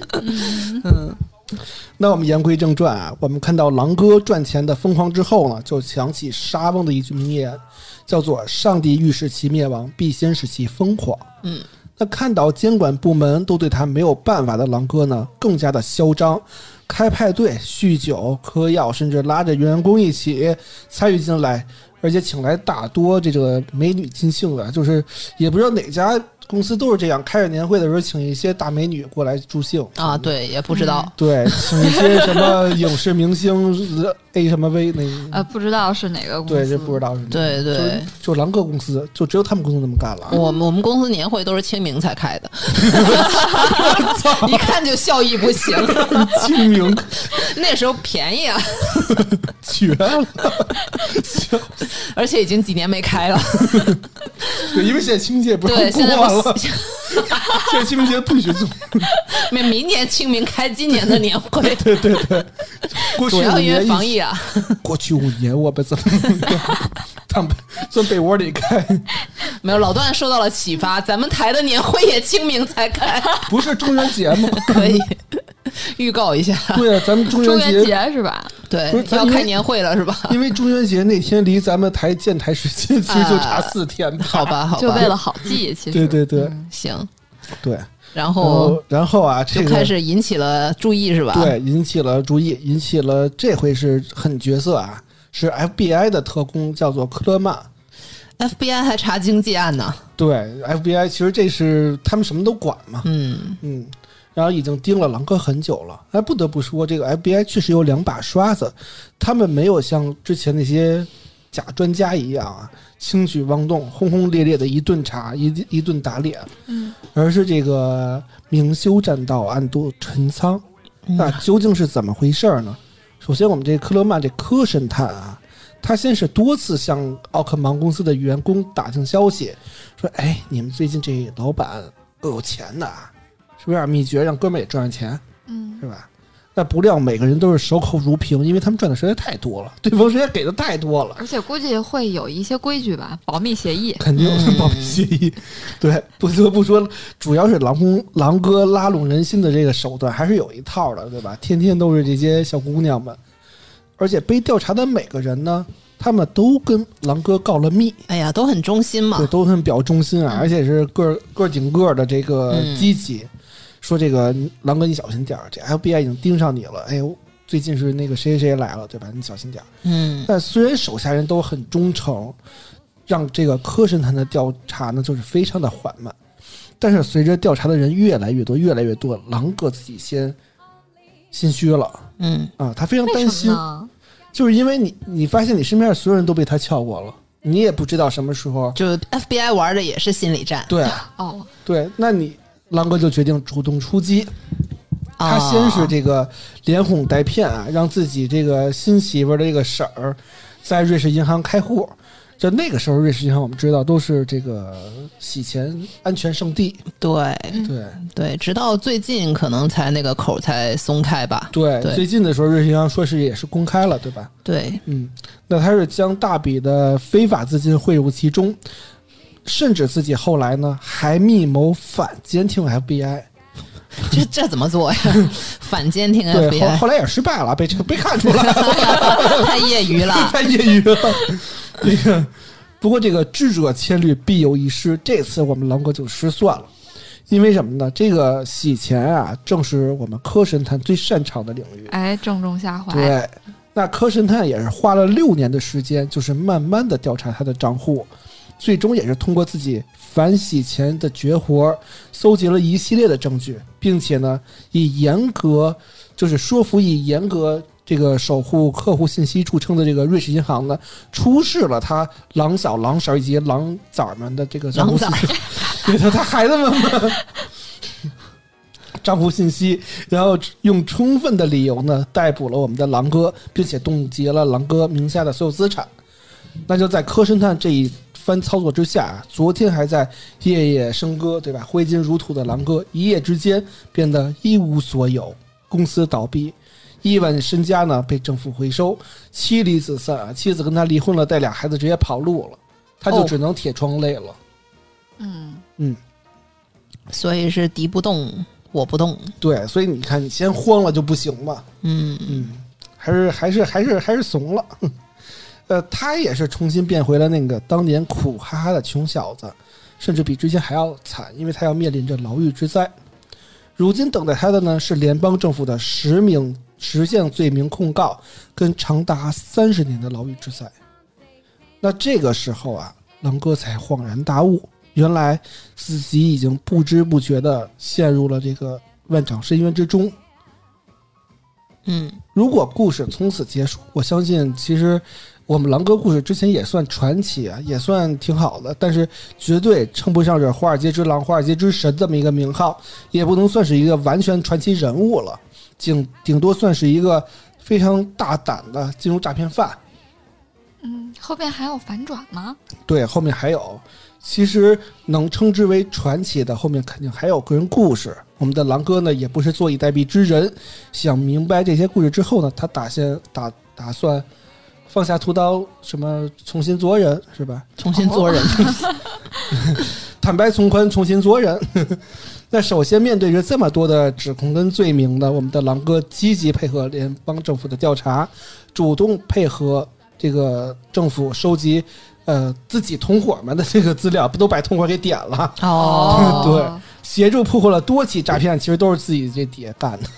那我们言归正传啊，我们看到狼哥赚钱的疯狂之后呢，就想起沙翁的一句名言，叫做“上帝欲使其灭亡，必先使其疯狂”。嗯，那看到监管部门都对他没有办法的狼哥呢，更加的嚣张，开派对、酗酒、嗑药，甚至拉着员工一起参与进来，而且请来大多这个美女尽兴的，就是也不知道哪家公司都是这样，开着年会的时候请一些大美女过来助兴啊，。对，也不知道。对，请一些什么影视明星 A 什么 V 那个，呃，不知道是哪个公司，对，这不知道是哪个对对就就狼哥公司，就只有他们公司那么干了。我们我们公司年会都是清明才开的，一看就效益不行。清明 那时候便宜啊，绝了，而且已经几年没开了。对，因为现在清明节不是对，现在过了，现在清明节不许做。明明年清明开今年的年会，对对对，过去五主要因为年防疫啊。过去五年我们怎么躺被从被窝里开？没有，老段受到了启发，咱们台的年会也清明才开，不是中元节吗？可以 预告一下。对啊，咱们中 中元元节，是吧？对要开年会了是吧？因为中元节那天离咱们台建台时间其实就差四天吧。好吧，好吧，就为了好记，其实对对对行，对，然然后后然后啊，这就个开始引起了注意是吧？，对引起了注意，引起了这回是狠角色啊，是 FBI 的特工，叫做科勒曼。FBI 还查经济案呢。对，FBI 其实这是他们什么都管嘛，嗯嗯，然后已经盯了狼哥很久了。哎，不得不说，这个 FBI 确实有两把刷子，他们没有像之前那些假专家一样啊，轻举妄动，轰轰烈烈的一顿查，一一顿打脸，嗯，而是这个明修栈道，暗度陈仓。嗯那究竟是怎么回事儿呢？首先，我们这科勒曼这科神探啊，他先是多次向奥克芒公司的员工打听消息，说：“哎，你们最近这老板够有钱的啊，是不是有点秘诀，让哥们儿也赚赚钱，嗯，是吧？”那不料每个人都是守口如瓶，因为他们赚的实在太多了，对方实在给的太多了。而且估计会有一些规矩吧，保密协议。肯定是 保密协议。对，不得不说，主要是狼公狼哥拉拢人心的这个手段还是有一套的，对吧？天天都是这些小姑娘们，而且被调查的每个人呢，他们都跟狼哥告了密，哎呀，都很忠心嘛对，。都很表忠心啊，而且是个个顶个的这个嗯积极。说这个狼哥，你小心点儿，这 FBI 已经盯上你了。哎呦，最近是那个谁谁谁来了，对吧？你小心点儿。嗯，但虽然手下人都很忠诚，让这个科神探的调查呢就是非常的缓慢，但是随着调查的人越来越多，越来越多，狼哥自己先心虚了嗯，啊，他非常担心？就是因为你你发现你身边的所有人都被他撬过了，你也不知道什么时候就 FBI 玩的也是心理战。对 哦，对，那你狼哥就决定主动出击，他啊先是这个连哄带骗啊，让自己这个新媳妇儿的这个婶儿在瑞士银行开户。就那个时候，瑞士银行我们知道都是这个洗钱安全圣地。对嗯对对，直到最近可能才那个口才松开吧。对，对最近的时候，瑞士银行说是也是公开了，对吧？对，嗯，那他是将大笔的非法资金汇入其中，甚至自己后来呢还密谋反监听 FBI。这这怎么做呀？反监听对，后 FBI 后来也失败了，被这个被看出来了。太业余了。太业余了。这个，不过这个智者千虑必有一失，这次我们狼哥就失算了。因为什么呢？这个洗钱啊，正是我们科神探最擅长的领域。哎，正中下怀。对，那科神探也是花了六年的时间，就是慢慢的调查他的账户，最终也是通过自己反洗钱的绝活，搜集了一系列的证据，并且呢，以严格就是说服以严格这个守护客户信息著称的这个瑞士银行呢，出示了他狼嫂、狼婶以及狼崽儿们的这个账户信息，对他他孩子们嘛。账户信息，然后用充分的理由呢逮捕了我们的狼哥，并且冻结了狼哥名下的所有资产。那就在科神探这一番操作之下，昨天还在夜夜笙歌，对吧？挥金如土的狼哥，一夜之间变得一无所有，公司倒闭，亿万身家呢被政府回收，妻离子散啊，妻子跟他离婚了，带俩孩子直接跑路了，他就哦只能铁窗泪了。嗯，嗯，所以是敌不动我不动。对，所以你看，你先慌了就不行嘛。嗯，嗯，还是还是还是还是怂了。呃，他也是重新变回了那个当年苦哈哈的穷小子，甚至比之前还要惨，因为他要面临着牢狱之灾。如今等待他的呢是联邦政府的十名实项罪名控告，跟长达三十年的牢狱之灾。那这个时候啊，狼哥才恍然大悟，原来自己已经不知不觉的陷入了这个万丈深渊之中。嗯，如果故事从此结束，我相信其实我们狼哥故事之前也算传奇啊，也算挺好的，但是绝对称不上是华尔街之狼、华尔街之神这么一个名号，也不能算是一个完全传奇人物了，顶顶多算是一个非常大胆的金融诈骗犯。嗯，后边还有反转吗？对，后面还有，其实能称之为传奇的，后面肯定还有个人故事。我们的狼哥呢，也不是坐以待毙之人，想明白这些故事之后呢，他打算打打算放下屠刀，什么重新做人，是吧？重新做人。坦白从宽，重新做人。那首先面对着这么多的指控跟罪名呢，我们的狼哥积极配合联邦政府的调查，主动配合这个政府收集呃自己同伙们的这个资料，不都把同伙给点了，哦，对协助破获了多起诈骗，其实都是自己这底下干的。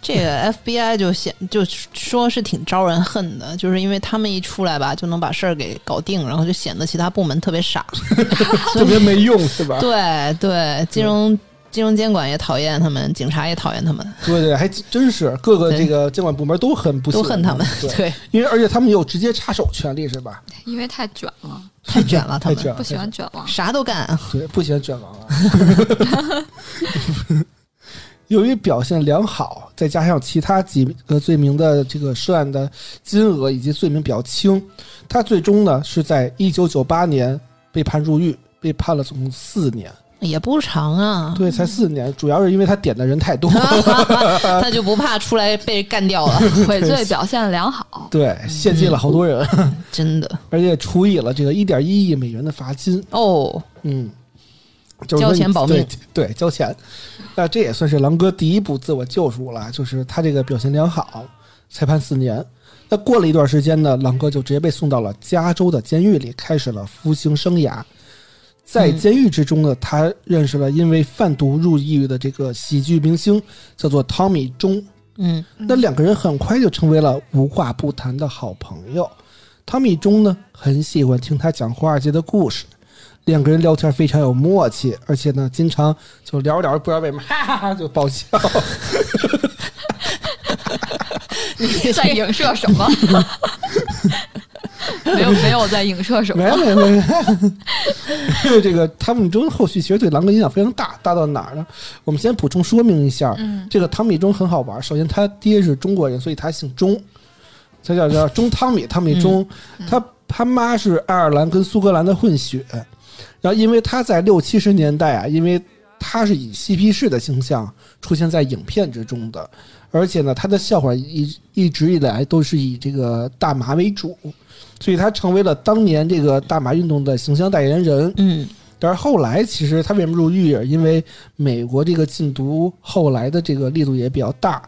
这个 FBI 就显就说是挺招人恨的，就是因为他们一出来吧，就能把事儿给搞定，然后就显得其他部门特别傻。特别没用，是吧？对对，金融金融监管也讨厌他们，警察也讨厌他们，对对，还真是各个这个监管部门都很不都恨他们。对，对，因为而且他们有直接插手权利，是吧？因为太卷了，太卷了，他们不喜欢卷王。啥都干。对，不喜欢卷王啊。由于表现良好，再加上其他几个罪名的这个涉案的金额以及罪名比较轻，他最终呢是在一九九八年被判入狱，被判了总共四年。也不长啊，对，才四年，主要是因为他点的人太多。他就不怕出来被干掉了，悔罪表现良好，对，献祭了好多人，真的而且处以了这个一点一亿美元的罚金。哦。嗯，就是交钱保命，对，交钱。那这也算是狼哥第一步自我救赎了，就是他这个表现良好，才判四年。那过了一段时间呢，狼哥就直接被送到了加州的监狱里，开始了服刑生涯。在监狱之中呢，他认识了因为贩毒入狱的这个喜剧明星，叫做汤米钟。嗯，那两个人很快就成为了无话不谈的好朋友。汤米钟呢，很喜欢听他讲华尔街的故事，两个人聊天非常有默契，而且呢，经常就聊着聊着，不知道为什么，哈哈哈就爆笑。你 在影射什么？没有没有在影射什么？没没没没，这个汤米中后续其实对狼哥影响非常大，大到哪儿呢？我们先补充说明一下，嗯这个汤米钟很好玩。首先，他爹是中国人，所以他姓钟，他叫叫钟汤米，汤米钟。他他妈是爱尔兰跟苏格兰的混血，然后因为他在六七十年代啊，因为他是以嬉皮士的形象出现在影片之中的，而且呢，他的笑话一一直以来都是以这个大麻为主，所以他成为了当年这个大麻运动的形象代言人。嗯但是后来，其实他为什么入狱？因为美国这个禁毒后来的这个力度也比较大，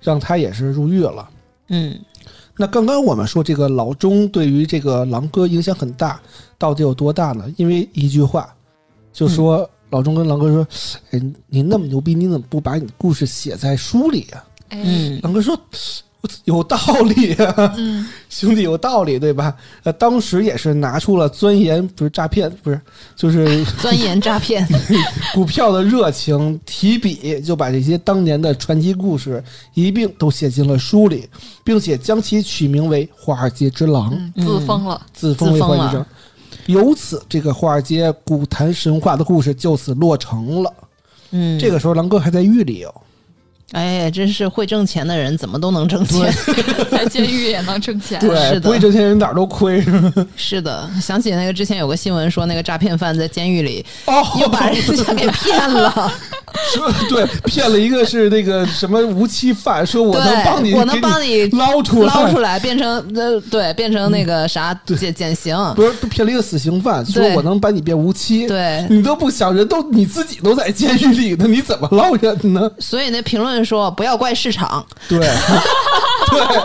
让他也是入狱了。嗯那刚刚我们说这个老钟对于这个狼哥影响很大，到底有多大呢？因为一句话，就说老钟跟狼哥说：“哎，你那么牛逼，你怎么不把你的故事写在书里啊哎，嗯？”狼哥说：“ 有道理啊，嗯，兄弟有道理，对吧？”呃，当时也是拿出了钻研，不是诈骗，不是，就是 钻研诈骗，股票的热情，提笔就把这些当年的传奇故事一并都写进了书里，并且将其取名为《华尔街之狼》。嗯，自封了，自封为自封华尔街。由此，这个华尔街股坛神话的故事就此落成了。嗯，这个时候，狼哥还在狱里哦。哎，真是会挣钱的人怎么都能挣钱。在监狱也能挣钱。是对，的不会挣钱人哪儿都亏。是吧是的，想起那个之前有个新闻说，那个诈骗犯在监狱里哦，又把人家给骗了。说对，骗了一个是那个什么无期犯，说我能帮你，我能帮你你捞出来，捞出来，变成呃，对，变成那个啥减减刑。不是骗了一个死刑犯，说我能把你变无期。对，你都不想，人都你自己都在监狱里呢，你怎么捞人呢？所以那评论说不要怪市场，对，对，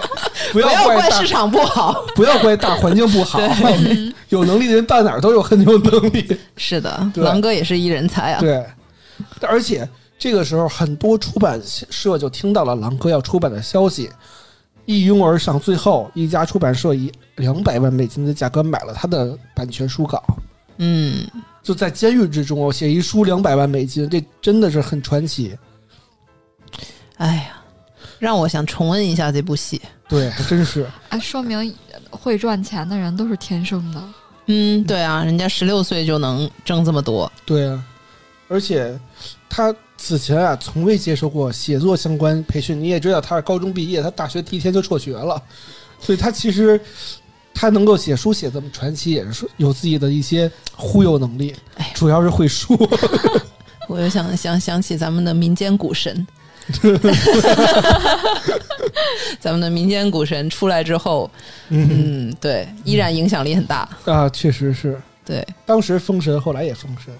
不不要怪市场不好。不要怪大环境不好，有能力的人到哪儿都有很有能力。是的，狼哥也是一人才啊。对，而且这个时候很多出版社就听到了狼哥要出版的消息，一拥而上，最后一家出版社以两百万美金的价格买了他的版权书稿。嗯，就在监狱之中哦，写一书两百万美金，这真的是很传奇。哎呀，让我想重温一下这部戏。对，还真是。哎，说明会赚钱的人都是天生的。嗯，对啊，人家十六岁就能挣这么多。对啊，而且他此前啊从未接受过写作相关培训。你也知道，他是高中毕业，他大学第一天就辍学了，所以他其实他能够写书写这么传奇，也是说有自己的一些忽悠能力哎，主要是会说。我又想想想起咱们的民间股神，咱们的民间股神出来之后，嗯嗯，对，依然影响力很大。啊，确实是，对，当时封神，后来也封神，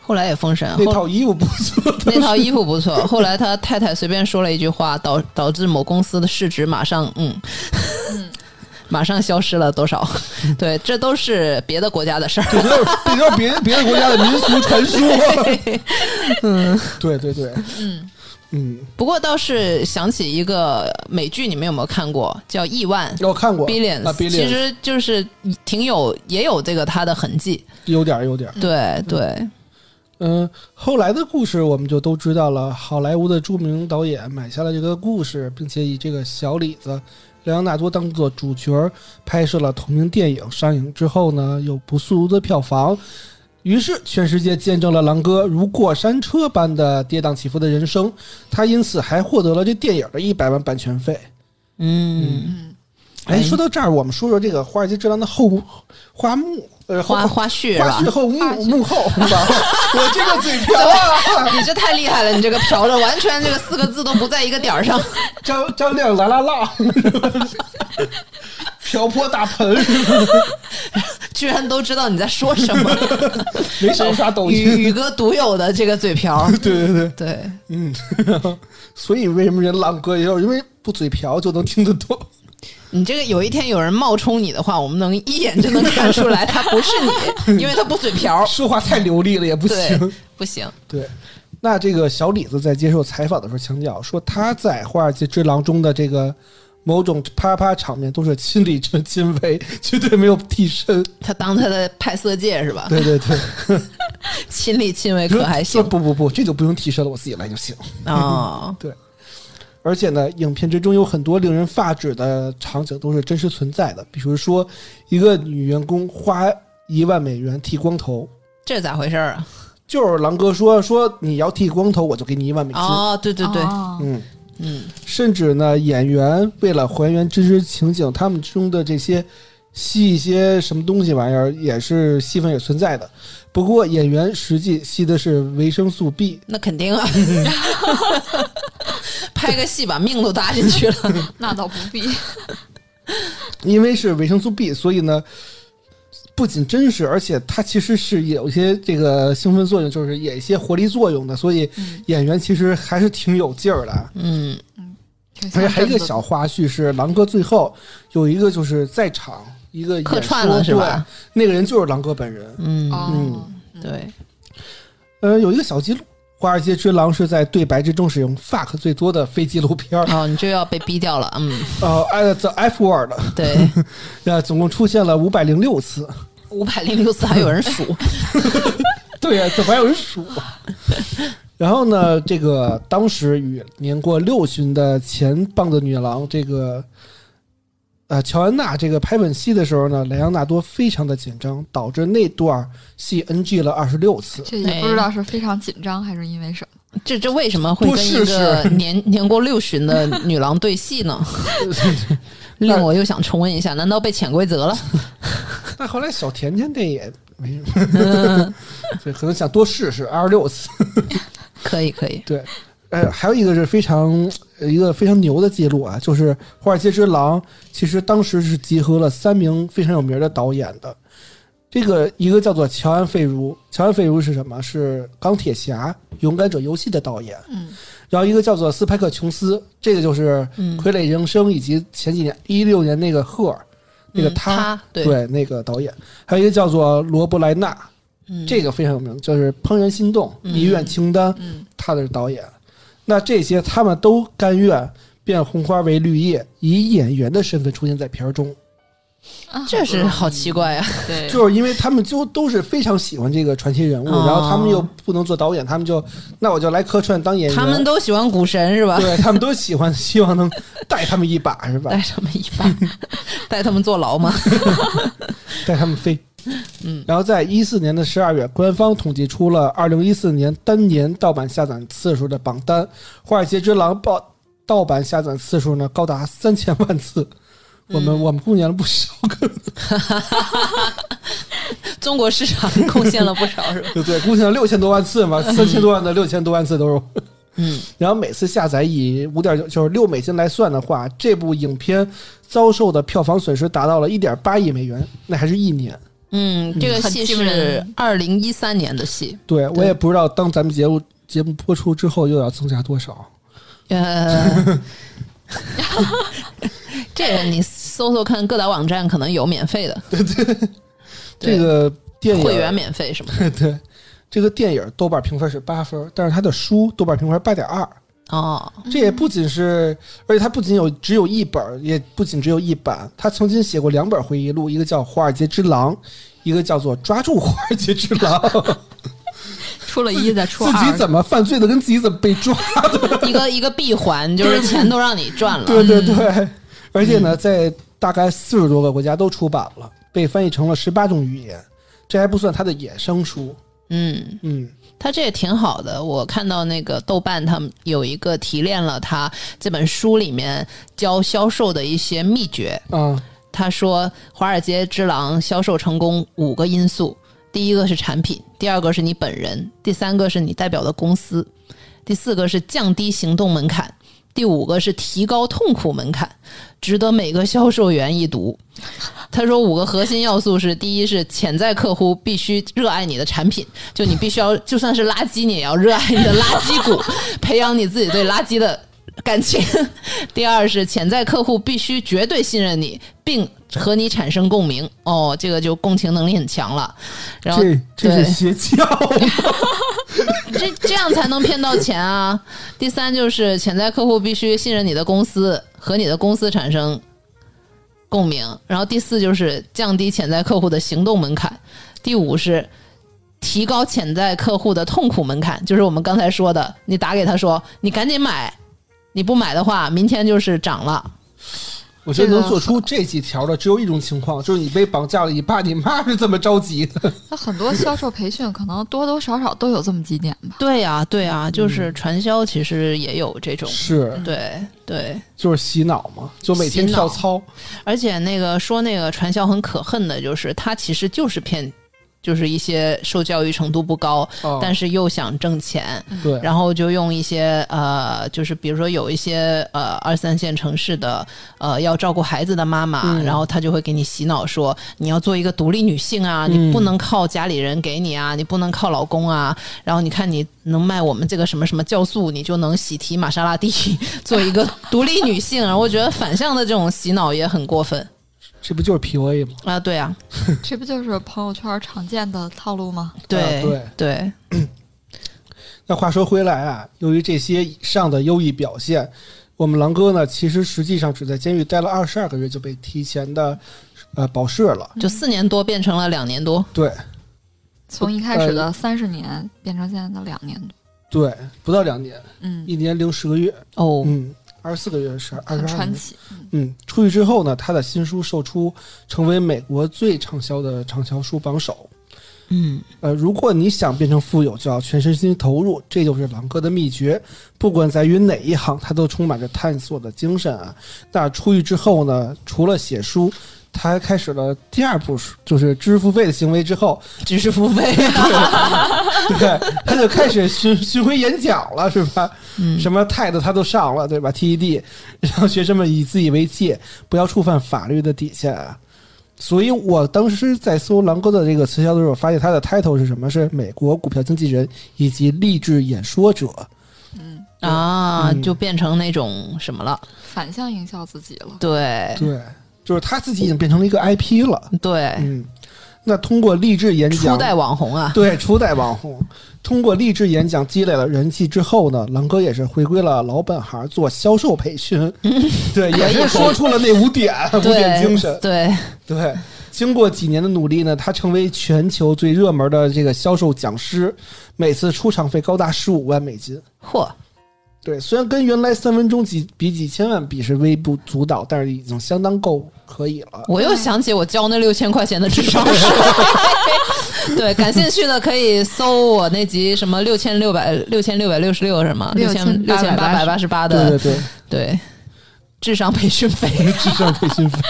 后来也封神，那套衣服不错。那套衣服不错。后来他太太随便说了一句话，导导致某公司的市值马上嗯。马上消失了多少？对，这都是别的国家的事儿。这都是这就是别别的国家的民俗传说。嗯，对对对，嗯，嗯，不过倒是想起一个美剧，你们有没有看过？叫《亿万我看过 Billions》啊其实就是挺有也有这个它的痕迹。有点儿有点儿。对对，嗯，后来的故事我们就都知道了。好莱坞的著名导演买下了这个故事，并且以这个小李子莱昂纳多当做主角拍摄了同名电影。上映之后呢，有不俗的票房，于是全世界见证了狼哥如过山车般的跌宕起伏的人生。他因此还获得了这电影的一百万版权费。嗯，嗯，哎，说到这儿，我们说说这个《华尔街之狼》的后花幕，呃，花花絮是吧花絮？后幕幕后，吧？我这个嘴瓢啊！你 这太厉害了，你这个瓢的完全这个四个字都不在一个点儿上。张张亮啦啦啦，瓢泼大盆，居然都知道你在说什么，没少刷抖宇音。宇哥独有的这个嘴瓢。对对对，对，嗯，所以为什么人浪哥也要因为不嘴瓢就能听得懂？你这个有一天有人冒充你的话，我们能一眼就能看出来他不是你，因为他不嘴瓢。说话太流利了也不行。，不行。对，那这个小李子在接受采访的时候强调说，他在《华尔街之狼》中的这个某种啪啪场面都是亲力亲为，绝对没有替身。他当他的派色戒是吧？对对对，亲力亲为可还行不不不，这就不用替身了，我自己来就行。哦。对而且呢，影片之中有很多令人发指的场景都是真实存在的，比如说一个女员工花一万美元剃光头，这咋回事儿啊？就是狼哥说说你要剃光头，我就给你一万美金。哦，对对对，哦嗯，嗯，甚至呢，演员为了还原真实情景，他们中的这些吸一些什么东西玩意儿，也是戏份也存在的。不过演员实际吸的是维生素 B，那肯定啊，拍个戏把命都搭进去了。那倒不必。因为是维生素 B，所以呢，不仅真实，而且它其实是有一些这个兴奋作用，就是有一些活力作用的。所以嗯，演员其实还是挺有劲儿的。嗯，嗯而且还有一个小花絮是，狼哥最后有一个就是在场一个客演串了是吧？那个人就是狼哥本人。嗯，嗯，对，呃，有一个小记录，《华尔街之狼》是在对白之中使用 fuck 最多的非纪录片儿，哦，你这又要被逼掉了。嗯，呃，呃，the F word，对，呃，总共出现了五百零六次。五百零六次还有人数。对呀，怎么还有人数？然后呢，这个当时与年过六旬的前棒子女郎这个呃乔安娜这个拍吻戏的时候呢，莱昂纳多非常的紧张，导致那段戏 NG 了二十六次。这也不知道是非常紧张还是因为什么。这这为什么会多跟一个年年过六旬的女郎对戏呢？令我又想重温一下，难道被潜规则了？那后来小甜甜这也没什么，对，可能想多试试二十六次。可以可以，对，呃，还有一个是非常呃一个非常牛的记录啊，就是《华尔街之狼》，其实当时是集合了三名非常有名的导演的。这个一个叫做乔安·费如，乔安·费如是什么？是《钢铁侠》《勇敢者游戏》的导演。嗯，然后一个叫做斯派克·琼斯，这个就是嗯《傀儡人生》以及前几年一六年那个《赫尔》那个嗯他，他对对那个导演，还有一个叫做罗伯莱纳，嗯这个非常有名，就是《怦然心动》嗯《医院清单》嗯，他的导演。那这些他们都甘愿变红花为绿叶，以演员的身份出现在片儿中，啊这是好奇怪啊！对，就是因为他们就都是非常喜欢这个传奇人物，哦然后他们又不能做导演，他们就那我就来客串当演员。他们都喜欢股神是吧？对他们都喜欢，希望能带他们一把，是吧带？他们一把，带他们坐牢吗？带他们飞。嗯，然后在一四年的十二月，官方统计出了二零一四年单年盗版下载次数的榜单，《华尔街之狼》报盗版下载次数呢高达三千万次，我们、嗯我们贡献了不少，中国市场贡献了不少是吧？对对，贡献了六千多万次嘛，三千多万的六千多万次都是。嗯，然后每次下载以五点九就是六美金来算的话，这部影片遭受的票房损失达到了一点八亿美元，那还是一年。嗯，这个戏是人二零一三年的戏，对我也不知道，当咱们节目节目播出之后，又要增加多少。呃，这个你搜搜看，各大网站可能有免费的，对对这个电影会员免费什么的。对，这个电影 豆瓣评分是八分，但是它的书豆瓣评分八点二。哦，这也不仅是，而且他不仅有只有一本，也不仅只有一版。他曾经写过两本回忆录，一个叫《华尔街之狼》，一个叫做《抓住华尔街之狼》。出了一再出自，己怎么犯罪的，跟自己怎么被抓的。一个一个闭环，就是钱都让你赚了。对对对，而且呢，在大概四十多个国家都出版了，被翻译成了十八种语言，这还不算他的衍生书。嗯，嗯他这也挺好的。我看到那个豆瓣他们有一个提炼了他这本书里面教销售的一些秘诀。嗯他说，《华尔街之狼》销售成功五个因素：第一个是产品，第二个是你本人，第三个是你代表的公司，第四个是降低行动门槛，第五个是提高痛苦门槛，值得每个销售员一读。他说五个核心要素是：第一是潜在客户必须热爱你的产品，就你必须要就算是垃圾，你也要热爱你的垃圾股，培养你自己对垃圾的感情。第二是潜在客户必须绝对信任你，并和你产生共鸣。哦，这个就共情能力很强了。然后这这对是邪教吗？这这样才能骗到钱啊！第三就是潜在客户必须信任你的公司，和你的公司产生共鸣。然后第四就是降低潜在客户的行动门槛。第五是提高潜在客户的痛苦门槛，就是我们刚才说的，你打给他说你赶紧买，你不买的话，明天就是涨了。我觉得能做出这几条的只有一种情况，就是你被绑架了，你爸你妈是这么着急的。那很多销售培训可能多多少少都有这么几点吧。对呀、对呀、就是传销其实也有这种。是，对对，就是洗脑嘛，就每天跳操。而且那个说那个传销很可恨的，就是他其实就是骗，就是一些受教育程度不高，哦但是又想挣钱，对，然后就用一些呃，就是比如说有一些呃二三线城市的呃要照顾孩子的妈妈，嗯。然后他就会给你洗脑说你要做一个独立女性啊，你嗯。不能靠家里人给你啊，你不能靠老公啊，然后你看你能卖我们这个什么什么酵素，你就能喜提玛莎拉蒂，做一个独立女性。然后我觉得反向的这种洗脑也很过分这不就是 PUA 吗？啊，对啊，这不就是朋友圈常见的套路吗？对、啊对对，那话说回来啊，由于这些以上的优异表现，我们狼哥呢，其实实际上只在监狱待了二十二个月就被提前的呃保释了。就四年多变成了两年多，对。从一开始的三十年变成现在的两年多，对，不到两年，嗯，一年零十个月，哦，嗯，二十四个月是二十二年。传奇。嗯，出狱之后呢，他的新书售出，成为美国最畅销的畅销书榜首。嗯，呃，如果你想变成富有，就要全身心投入，这就是狼哥的秘诀。不管在于哪一行，他都充满着探索的精神啊。那出狱之后呢，除了写书，他还开始了第二步，就是知识付费的行为。之后，知识付费，对，他就开始巡巡回演讲了，是吧？嗯什么态度他都上了，对吧？TED，让学生们以自己为戒，不要触犯法律的底线啊。所以我当时在搜狼哥的这个词条的时候，发现他的 title 是什么？是美国股票经纪人以及励志演说者。嗯啊，嗯就变成那种什么了？反向营销自己了。对对，就是他自己已经变成了一个 IP 了。对，嗯，那通过励志演讲，初代网红啊，对初代网红，通过励志演讲积累了人气之后呢，狼哥也是回归了老本行，做销售培训。对，也是说出了那五点五点精神。对，对，经过几年的努力呢，他成为全球最热门的这个销售讲师，每次出场费高达十五万美金。嚯，对，虽然跟原来三分钟几比几千万比是微不足道，但是已经相当够可以了。我又想起我交那六千块钱的智商税。对，感兴趣的可以搜我那集什么六千六百六千六百六十六什么六千六千八百八十八对的对对，对智商培训费。智商培训费。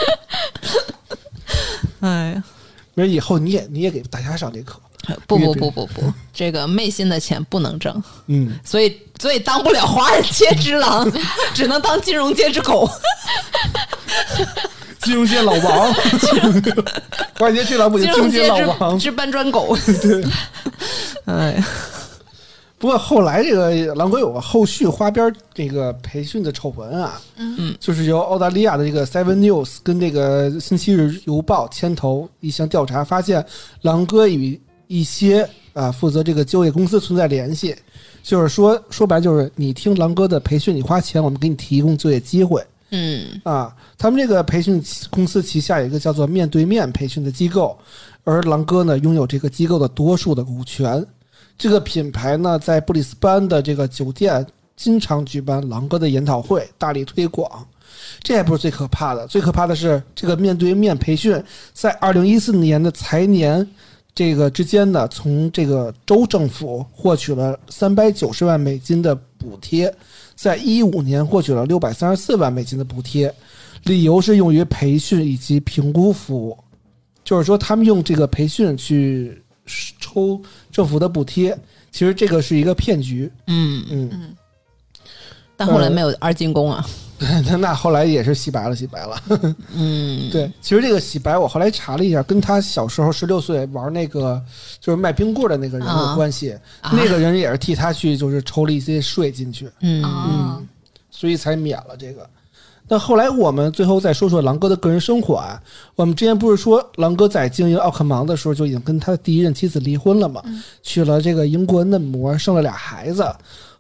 哎呀，没事，以后你也你也给大家上这课。不不不不不，这个昧心的钱不能挣，嗯，所以所以当不了华尔街之狼，只能当金融界之狗。金融界老王，华尔街之狼不行，金融界老王之。之搬砖狗。对，哎呀，不过后来这个狼哥有个后续花边这个培训的丑闻啊，嗯就是由澳大利亚的这个 Seven News 跟这个《星期日邮报》牵头一项调查，发现狼哥与一些啊负责这个就业公司存在联系，就是说说白了就是你听狼哥的培训，你花钱，我们给你提供就业机会嗯啊。他们这个培训公司旗下有一个叫做面对面培训的机构，而狼哥呢拥有这个机构的多数的股权。这个品牌呢，在布里斯班的这个酒店经常举办狼哥的研讨会，大力推广。这还不是最可怕的，最可怕的是这个面对面培训，在二零一四年的财年这个之间呢，从这个州政府获取了三百九十万美金的补贴，在一五年获取了六百三十四万美金的补贴，理由是用于培训以及评估服务，就是说他们用这个培训去抽政府的补贴，其实这个是一个骗局。嗯，嗯，但后来没有二进宫啊。那 那后来也是洗白了，洗白了。嗯，对，其实这个洗白，我后来查了一下，跟他小时候十六岁玩那个就是卖冰棍的那个人有关系。啊那个人也是替他去，就是抽了一些税进去，嗯啊，所以才免了这个。但后来我们最后再说说狼哥的个人生活啊。我们之前不是说狼哥在经营奥克芒的时候就已经跟他的第一任妻子离婚了嘛？娶了这个英国嫩模，生了俩孩子。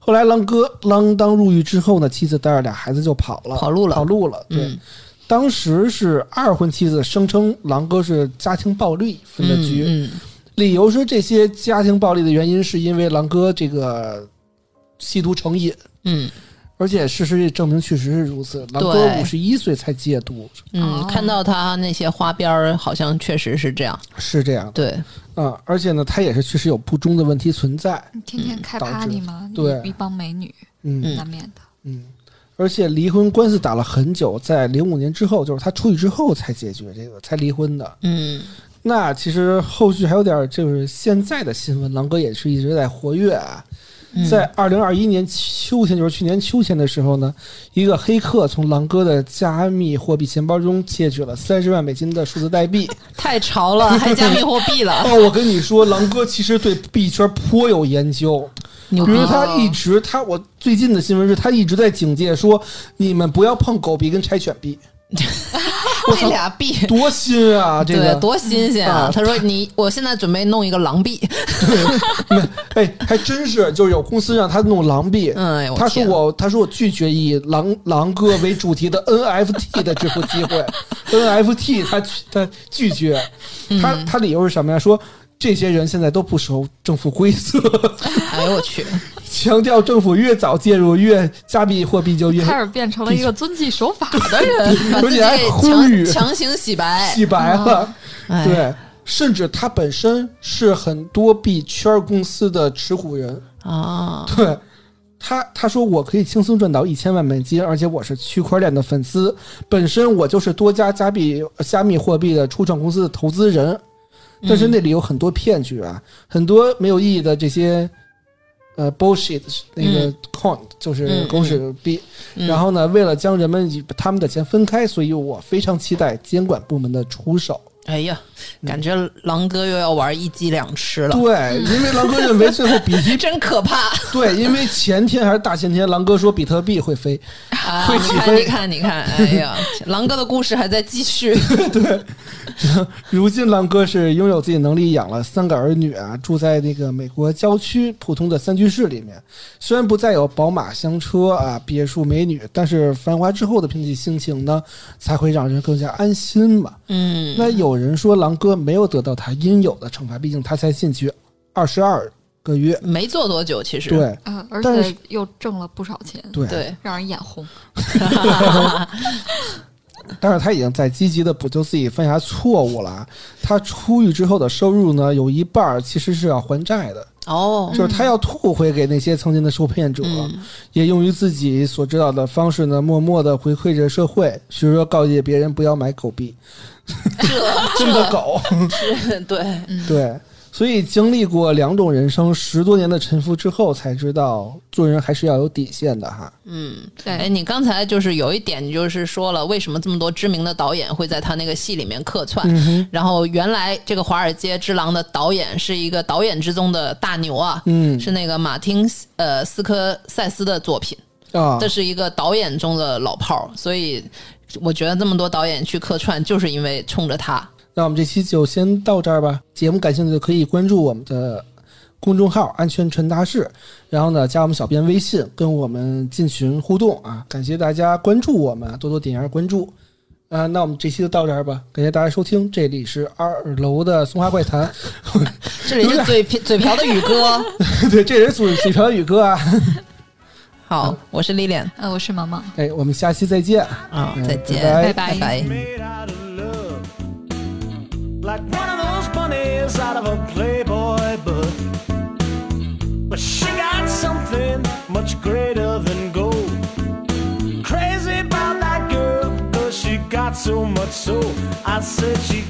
后来狼哥锒铛入狱之后呢，妻子带着俩孩子就跑了，跑路了。跑路了。对，嗯。当时是二婚妻子声称狼哥是家庭暴力分的局，嗯理由是这些家庭暴力的原因是因为狼哥这个吸毒成瘾，嗯而且事实也证明确实是如此。狼哥对五十一岁才戒毒，嗯哦看到他那些花边儿，好像确实是这样。是这样的对，嗯、而且呢，他也是确实有不忠的问题存在。天天开 party 吗，对一一帮美女，嗯嗯难免的。嗯，而且离婚官司打了很久，在零五年之后，就是他出狱之后才解决这个，才离婚的。嗯那其实后续还有点，就是现在的新闻，狼哥也是一直在活跃啊。嗯在二零二一年秋天，就是去年秋天的时候呢，一个黑客从狼哥的加密货币钱包中窃取了三十万美金的数字代币。太潮了，还加密货币了，哦，我跟你说，狼哥其实对币圈颇有研究。比如！他一直，他我最近的新闻是他一直在警戒说，你们不要碰狗币跟柴犬币，这俩币。多新啊！这对，个多新鲜啊啊！他说：“你，我现在准备弄一个狼币。哎，还真是，就是有公司让他弄狼币。嗯他说天我，他说我拒绝以狼狼哥为主题的 NFT 的支付机会，NFT 他他拒绝，他嗯他理由是什么呀？说这些人现在都不守政府规则，”哎呦我去！强调政府越早介入，越加密货币就越开始变成了一个遵纪守法的人。把自己而且还给呼吁强强行洗白。洗白了。哎，对，甚至他本身是很多币圈公司的持股人。啊，对他，他说我可以轻松赚到一千万美金，而且我是区块链的粉丝，本身我就是多家加密加密货币的初创公司的投资人，但是那里有很多骗局啊，很多没有意义的这些。呃，bullshit 那个嗯 coin、就是嗯狗屎币，嗯然后呢，为了将人们与他们的钱分开，所以我非常期待监管部门的出手。哎呀，感觉狼哥又要玩一鸡两吃了，对，因为狼哥认为最后比特 真可怕！对，因为前天还是大前天，狼哥说比特币会飞，啊，会你看，起飞你看，你看，哎呀，狼哥的故事还在继续。对如今狼哥是拥有自己能力，养了三个儿女啊，住在那个美国郊区普通的三居室里面。虽然不再有宝马香车啊、别墅美女，但是繁华之后的平静心情呢，才会让人更加安心吧。嗯，那有人说狼哥没有得到他应有的惩罚，毕竟他才进去二十二个月。没做多久，其实对啊，而且又挣了不少钱，对对，让人眼红。但是他已经在积极的补救自己犯下错误了。他出狱之后的收入呢，有一半其实是要还债的，哦，就是他要吐回给那些曾经的受骗者，嗯。也用于自己所知道的方式呢，默默的回馈着社会，比如说告诫别人不要买狗币，真的狗。这对，对，所以经历过两种人生十多年的沉浮之后，才知道做人还是要有底线的哈。嗯，对哎，你刚才就是有一点，你就是说了，为什么这么多知名的导演会在他那个戏里面客串？嗯，然后原来这个《华尔街之狼》的导演是一个导演之中的大牛啊，嗯是那个马丁呃斯科塞斯的作品，啊这，是一个导演中的老炮儿，所以我觉得这么多导演去客串，就是因为冲着他。那我们这期就先到这儿吧。节目感兴趣的可以关注我们的公众号“安全传达室”，然后呢加我们小编微信，跟我们进群互动啊！感谢大家关注我们，多多点下关注。啊，那我们这期就到这儿吧，感谢大家收听，这里是二楼的松花怪谈，这里是嘴瓢嘴瓢的宇哥。对，这是嘴嘴瓢的宇哥啊。好，我是 Lilian 呃，我是毛毛，哎，我们下期再见。啊，嗯再见，拜拜. Like one of those bunnies out of a Playboy book. But she got something much greater than gold. Crazy about that girl, cause she got so much soul. I said she